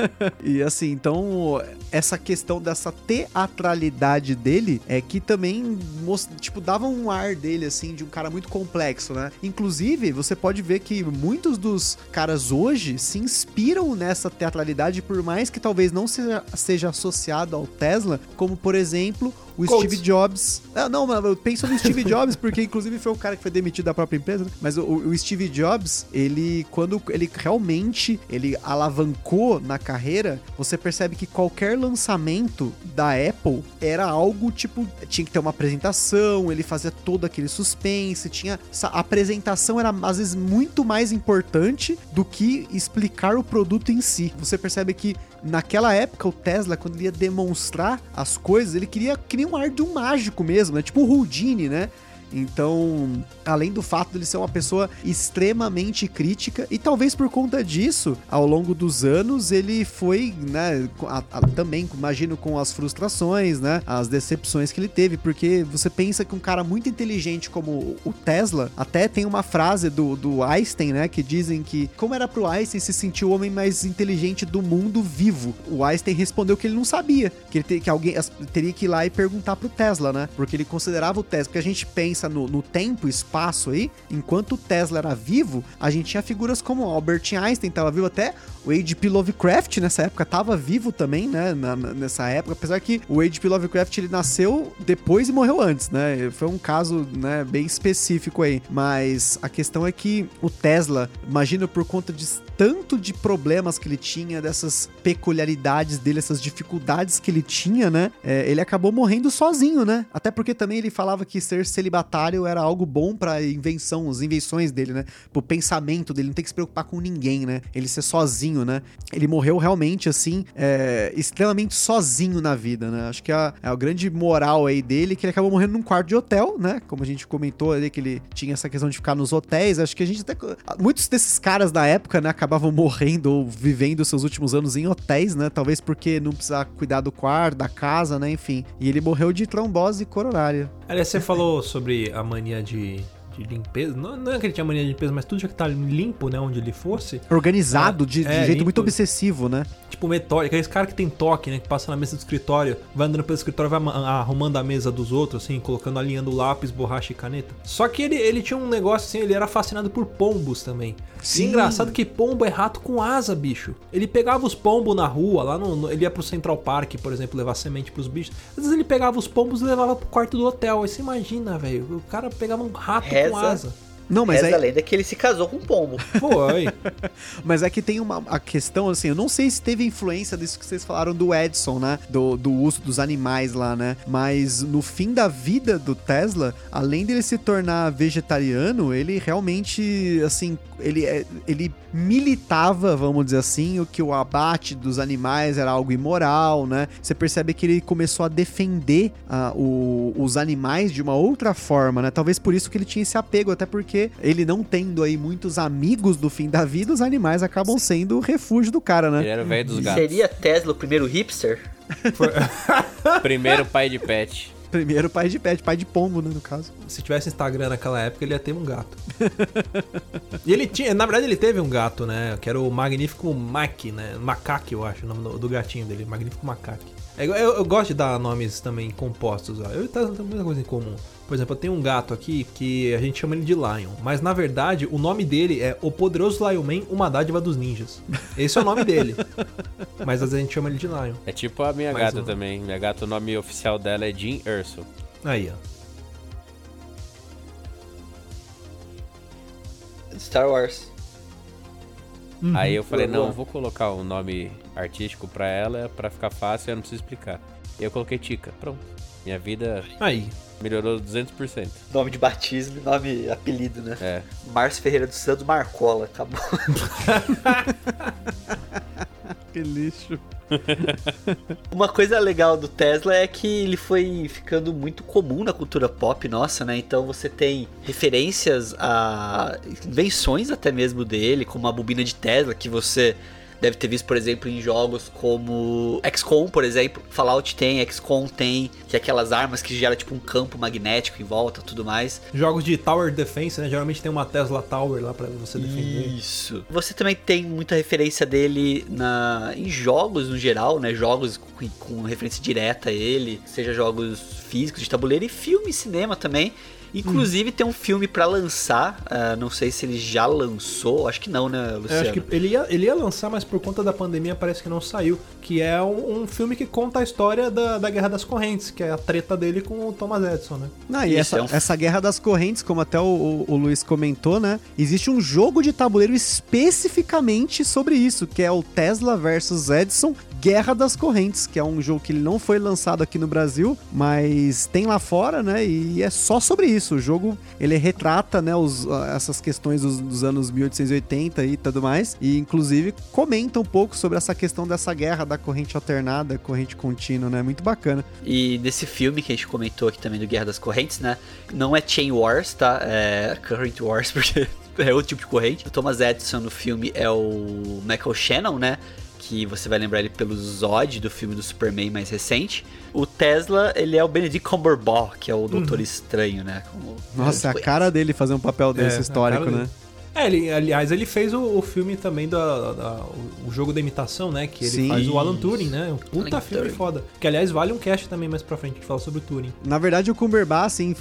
E assim, então, essa questão dessa teatralidade dele é que também, tipo, dava um ar dele, assim, de um cara muito complexo, né? Inclusive, você pode ver que muitos dos caras hoje se inspiram nessa teatralidade, por mais que talvez não seja, seja associado ao Tesla, como, por exemplo, o Coates. Steve Jobs. Ah, não, eu penso no Steve Jobs, porque inclusive foi o cara que foi demitido da própria empresa, né? Mas o, o Steve Jobs, ele, quando ele realmente ele alavancou na carreira, você percebe que qualquer lançamento da Apple era algo tipo, tinha que ter uma apresentação, ele fazia todo aquele suspense, tinha. A apresentação era às vezes muito mais importante do que explicar o produto em si. Você percebe que naquela época o Tesla, quando ele ia demonstrar as coisas, ele queria criar um ar de um mágico mesmo, né? Tipo o Houdini, né? Então, além do fato dele ser uma pessoa extremamente crítica, e talvez por conta disso, ao longo dos anos, ele foi, né, a- a- também, imagino, com as frustrações, né, as decepções que ele teve, porque você pensa que um cara muito inteligente como o Tesla, até tem uma frase do, do Einstein, né, que dizem que, como era pro Einstein se sentir o homem mais inteligente do mundo vivo? O Einstein respondeu que ele não sabia, que, ele te- que alguém as- teria que ir lá e perguntar pro Tesla, né, porque ele considerava o Tesla, porque a gente pensa no, no tempo e espaço aí, enquanto o Tesla era vivo, a gente tinha figuras como Albert Einstein, tava vivo até o H.P. Lovecraft nessa época tava vivo também, né, na- nessa época, apesar que o H.P. Lovecraft ele nasceu depois e morreu antes, né, foi um caso, né, bem específico aí, mas a questão é que o Tesla, imagino por conta de tanto de problemas que ele tinha, dessas peculiaridades dele, essas dificuldades que ele tinha, né, é, ele acabou morrendo sozinho, né, até porque também ele falava que ser celibatário era algo bom pra invenção, as invenções dele, né, pro pensamento dele, não tem que se preocupar com ninguém, né, ele ser sozinho, né, ele morreu realmente, assim, é, extremamente sozinho na vida, né, acho que a, a grande moral aí dele é que ele acabou morrendo num quarto de hotel, né, como a gente comentou ali, que ele tinha essa questão de ficar nos hotéis, acho que a gente até, muitos desses caras da época, né, acabavam morrendo ou vivendo seus últimos anos em hotéis, né, talvez porque não precisava cuidar do quarto, da casa, né, enfim, e ele morreu de trombose coronária. Aliás, você falou sobre a mania de, de limpeza. Não, não é que ele tinha mania de limpeza, mas tudo já que tá limpo, né? Onde ele fosse. Organizado Ah, de, de é, jeito limpo. muito obsessivo, né? Tipo, metódico. Aquele cara que tem toque, né? Que passa na mesa do escritório, vai andando pelo escritório, vai arrumando a mesa dos outros, assim, colocando, alinhando lápis, borracha e caneta. Só que ele, ele tinha um negócio assim, ele era fascinado por pombos também. Sim. E engraçado que pombo é rato com asa, bicho. Ele pegava os pombos na rua, lá no, no- Ele ia pro Central Park, por exemplo, levar semente pros bichos. Às vezes ele pegava os pombos e levava pro quarto do hotel. Aí você imagina, velho. O cara pegava um rato Reza. Asa. Não, mas Reza a é, lenda que ele se casou com um pombo. Foi. mas é que tem uma a questão, assim, eu não sei se teve influência disso que vocês falaram do Edson, né? Do, do uso dos animais lá, né? Mas no fim da vida do Tesla, além dele se tornar vegetariano, ele realmente, assim, ele, é- ele militava, vamos dizer assim, o que o abate dos animais era algo imoral, né? Você percebe que ele começou a defender ah, o- os animais de uma outra forma, né? Talvez por isso que ele tinha esse apego, até porque ele não tendo aí muitos amigos do fim da vida, os animais acabam sendo o refúgio do cara, Ele né? era o velho dos gatos. Seria Tesla o primeiro hipster? Primeiro pai de pet. Primeiro pai de pet, pai de pombo, né, no caso. Se tivesse Instagram naquela época, ele ia ter um gato. e ele tinha, na verdade, ele teve um gato, né? Que era o Magnífico Mac, né? Macaque, eu acho, o nome do, do gatinho dele, Magnífico Macaque. É, eu, eu gosto de dar nomes também compostos. ó. Eu o Tesla temos muita coisa em comum. Por exemplo, eu tenho um gato aqui que a gente chama ele de Lion. Mas na verdade, o nome dele é O Poderoso Lion Man, Uma Dádiva dos Ninjas. Esse é o nome dele. Mas às vezes a gente chama ele de Lion. É tipo a minha Mais gata um. também. Minha gata, o nome oficial dela é Jean Urso. Aí, ó. Star Wars. Uhum. Aí eu falei, não, vou colocar um nome artístico pra ela, pra ficar fácil e eu não preciso explicar. E eu coloquei Tica, pronto. Minha vida Aí. melhorou 200%. Nome de batismo, nome, apelido, né? É. Márcio Ferreira dos Santos Marcola, acabou. Que lixo. Uma coisa legal do Tesla é que ele foi ficando muito comum na cultura pop nossa, né? Então você tem referências a invenções até mesmo dele, como a bobina de Tesla, que você deve ter visto, por exemplo, em jogos como XCOM, por exemplo. Fallout tem, XCOM tem, que é aquelas armas que gera tipo um campo magnético em volta, tudo mais. Jogos de Tower Defense, né? Geralmente tem uma Tesla Tower lá pra você defender. Isso. Você também tem muita referência dele na, em jogos no geral, né? Jogos com, com referência direta a ele, seja jogos físicos de tabuleiro e filme e cinema também. Inclusive tem um filme pra lançar, ah, não sei se ele já lançou, acho que não, né, Luciano? acho que ele ia, ele ia lançar, mas por conta da pandemia parece que não saiu. Que é um, um filme que conta a história da, da Guerra das Correntes, que é a treta dele com o Thomas Edison, né? Não, e Isso, essa, é um- essa guerra das correntes, como até o, o- o Luiz comentou, né? Existe um jogo de tabuleiro especificamente sobre isso, que é o Tesla versus Edison Guerra das Correntes, que é um jogo que ele não foi lançado aqui no Brasil, mas tem lá fora, né? E é só sobre isso. O jogo ele retrata, né, os- essas questões dos, dos anos 1880 e tudo mais, e inclusive comenta um pouco sobre essa questão dessa guerra da corrente alternada, corrente contínua, né? Muito bacana. E desse filme que a gente comentou aqui também do Guerra das Correntes, né? Não é Chain Wars, tá? É Current Wars, porque é outro tipo de corrente. O Thomas Edison no filme é o Michael Shannon, né? Que você vai lembrar ele pelo Zod do filme do Superman mais recente. O Tesla, ele é o Benedict Cumberbatch, que é o Doutor Estranho, né? Como- Nossa, é a cara dele fazer um papel desse É, histórico, né? É, ele, aliás, ele fez o, o filme também da, da- o, jogo da imitação, né? Que ele Sim. faz o Alan Turing, né? Um puta Alan filme Turing. foda. Que aliás vale um cast também mais pra frente que fala sobre o Turing. Na verdade, o Cumberbatch, assim,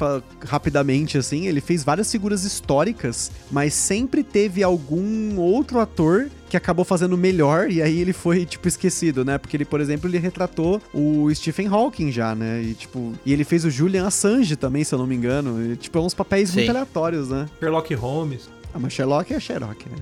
rapidamente, assim, ele fez várias figuras históricas, mas sempre teve algum outro ator que acabou fazendo melhor e aí ele foi, tipo, esquecido, né? Porque ele, por exemplo, ele retratou o Stephen Hawking já, né? E, tipo, e ele fez o Julian Assange também, se eu não me engano. E, tipo, é uns papéis Sim. muito aleatórios, né? Sherlock Holmes. Ah, mas Sherlock é Sherlock, né?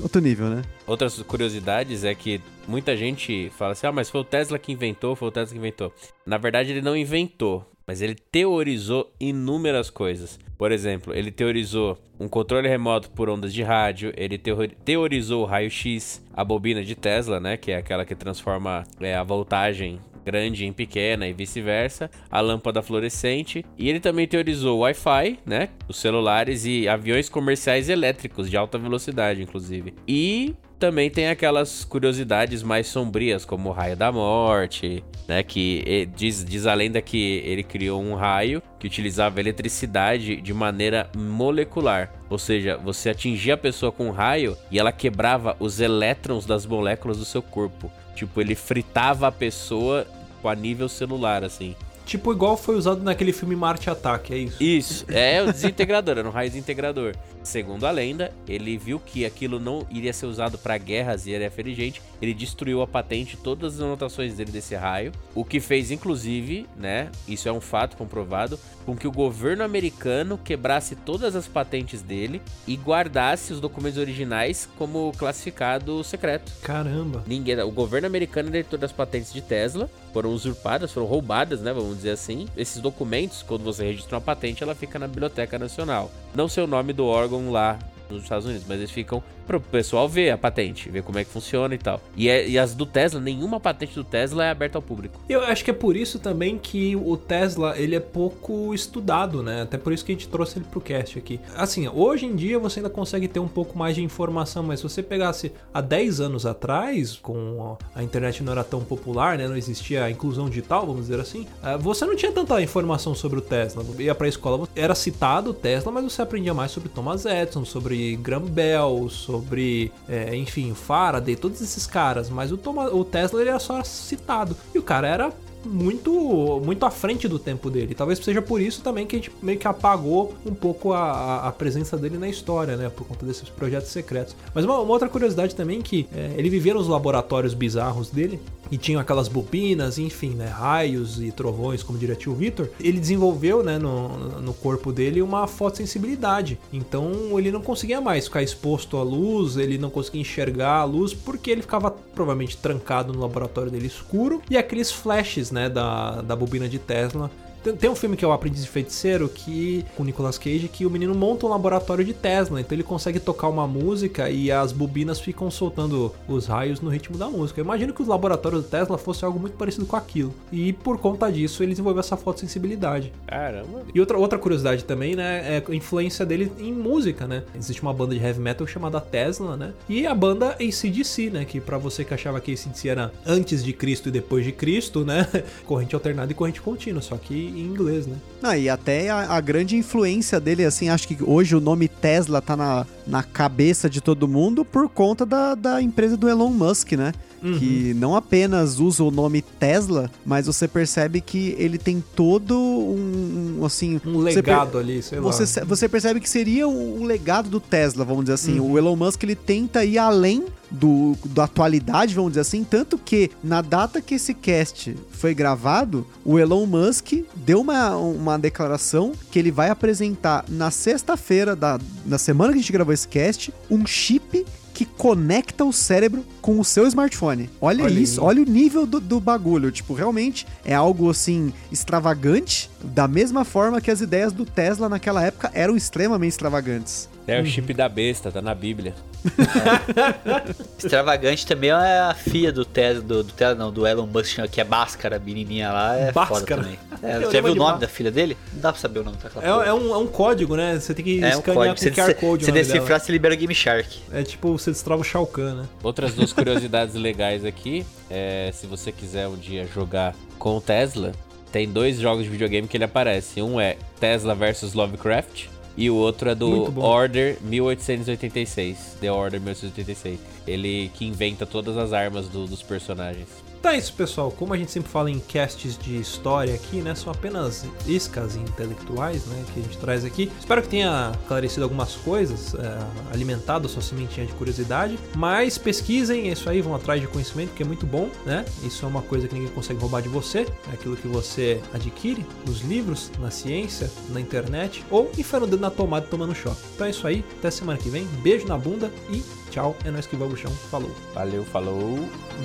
Outro nível, né? Outras curiosidades é que muita gente fala assim: ah, mas foi o Tesla que inventou, foi o Tesla que inventou. Na verdade, ele não inventou, mas ele teorizou inúmeras coisas. Por exemplo, ele teorizou um controle remoto por ondas de rádio, ele teo- teorizou o raio-x, a bobina de Tesla, né, que é aquela que transforma é, a voltagem grande em pequena e vice-versa, a lâmpada fluorescente, e ele também teorizou o Wi-Fi, né, os celulares e aviões comerciais elétricos de alta velocidade, inclusive. E também tem aquelas curiosidades mais sombrias, como o raio da morte, né? Que eh, diz, diz a lenda que ele criou um raio que utilizava eletricidade de maneira molecular. Ou seja, você atingia a pessoa com um raio e ela quebrava os elétrons das moléculas do seu corpo. Tipo, ele fritava a pessoa com a nível celular, assim. Tipo, igual foi usado naquele filme Marte Ataque, é isso? Isso, é o desintegrador, era um raio desintegrador. Segundo a lenda, ele viu que aquilo não iria ser usado para guerras e era ferijente. Ele destruiu a patente, todas as anotações dele desse raio, o que fez, inclusive, né? Isso é um fato comprovado, com que o governo americano quebrasse todas as patentes dele e guardasse os documentos originais como classificado secreto. Caramba. Ninguém, o governo americano é diretor das patentes de Tesla, foram usurpadas, foram roubadas, né, vamos dizer assim. Esses documentos, quando você registra uma patente, ela fica na Biblioteca Nacional. Não sei o nome do órgão lá nos Estados Unidos, mas eles ficam pro pessoal ver a patente, ver como é que funciona e tal. E, é- e as do Tesla, nenhuma patente do Tesla é aberta ao público. Eu acho que é por isso também que o Tesla ele é pouco estudado, né? Até por isso que a gente trouxe ele pro cast aqui. Assim, hoje em dia você ainda consegue ter um pouco mais de informação, mas se você pegasse há 10 anos atrás, com a internet não era tão popular, né? Não existia a inclusão digital, vamos dizer assim, eh, você não tinha tanta informação sobre o Tesla. Ia pra escola, era citado o Tesla, mas você aprendia mais sobre Thomas Edison, sobre Bell, sobre, é, enfim, Faraday, todos esses caras, mas o, o Tesla ele era só citado. E o cara era muito muito à frente do tempo dele. Talvez seja por isso também que a gente meio que apagou um pouco a, a presença dele na história, né? Por conta desses projetos secretos. Mas uma, uma outra curiosidade também que é, ele vivia nos laboratórios bizarros dele e tinha aquelas bobinas, enfim, né? Raios e trovões, como diria tio Victor. Ele desenvolveu, né, no, no corpo dele uma fotossensibilidade. Então ele não conseguia mais ficar exposto à luz, ele não conseguia enxergar a luz porque ele ficava provavelmente trancado no laboratório dele escuro e aqueles flashes né, da, da bobina de Tesla tem, um filme que é o Aprendiz de Feiticeiro, que com o Nicolas Cage, que o menino monta um laboratório de Tesla, então ele consegue tocar uma música e as bobinas ficam soltando os raios no ritmo da música. Eu imagino que o laboratório do Tesla fosse algo muito parecido com aquilo. E por conta disso, ele desenvolveu essa fotossensibilidade. Caramba. E outra, outra curiosidade também, né, é a influência dele em música, né? Existe uma banda de heavy metal chamada Tesla, né? E a banda ACDC, né? Que para você que achava que ACDC era antes de Cristo e depois de Cristo, né? Corrente alternada e corrente contínua, só que em inglês, né? Ah, e até a, a, grande influência dele, assim, acho que hoje o nome Tesla tá na, na cabeça de todo mundo por conta da, da empresa do Elon Musk, né? Uhum. Que não apenas usa o nome Tesla, mas você percebe que ele tem todo um, assim... Um legado ali, sei você, lá. Você percebe que seria o, o legado do Tesla, vamos dizer assim. Uhum. O Elon Musk, ele tenta ir além do, da atualidade, vamos dizer assim. Tanto que na data que esse cast foi gravado, o Elon Musk deu uma, uma declaração que ele vai apresentar na sexta-feira da na semana que a gente gravou esse cast, um chip que conecta o cérebro com o seu smartphone. Olha, olha isso, aí. olha o nível do, do, bagulho. Tipo, realmente é algo assim extravagante, da mesma forma que as ideias do Tesla naquela época eram extremamente extravagantes. É o chip da besta, tá na Bíblia. É. Extravagante também é a filha do Tesla, do, do Tesla, não, do Elon Musk, que é Bhaskara, menininha lá, é foda também. É, você já viu o nome da filha dele? Não dá pra saber o nome, tá É, é, um, é um código, né? Você tem que é escanear um com o QR Code. Se decifrar, você libera o Game Shark. É tipo, você destrava o Shao Kahn, né? Outras duas curiosidades legais aqui, é, se você quiser um dia jogar com o Tesla, tem dois jogos de videogame que ele aparece. Um é Tesla versus Lovecraft, e o outro é do Order 1886. The Order 1886. Ele que inventa todas as armas do, dos personagens. Então é isso, pessoal. Como a gente sempre fala em casts de história aqui, né? São apenas iscas intelectuais, né? Que a gente traz aqui. Espero que tenha esclarecido algumas coisas, é, alimentado a sua sementinha de curiosidade. Mas pesquisem, é isso aí, vão atrás de conhecimento, que é muito bom, né? Isso é uma coisa que ninguém consegue roubar de você. É aquilo que você adquire nos livros, na ciência, na internet, ou enfiando o dedo na tomada tomando choque. Então é isso aí. Até semana que vem. Beijo na bunda e Tchau, é nós que vamos chão. Falou. Valeu, falou.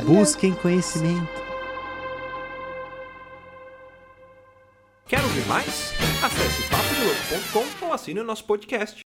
Busquem conhecimento. Quer ouvir mais? Acesse papodelouco.com ou assine o nosso podcast.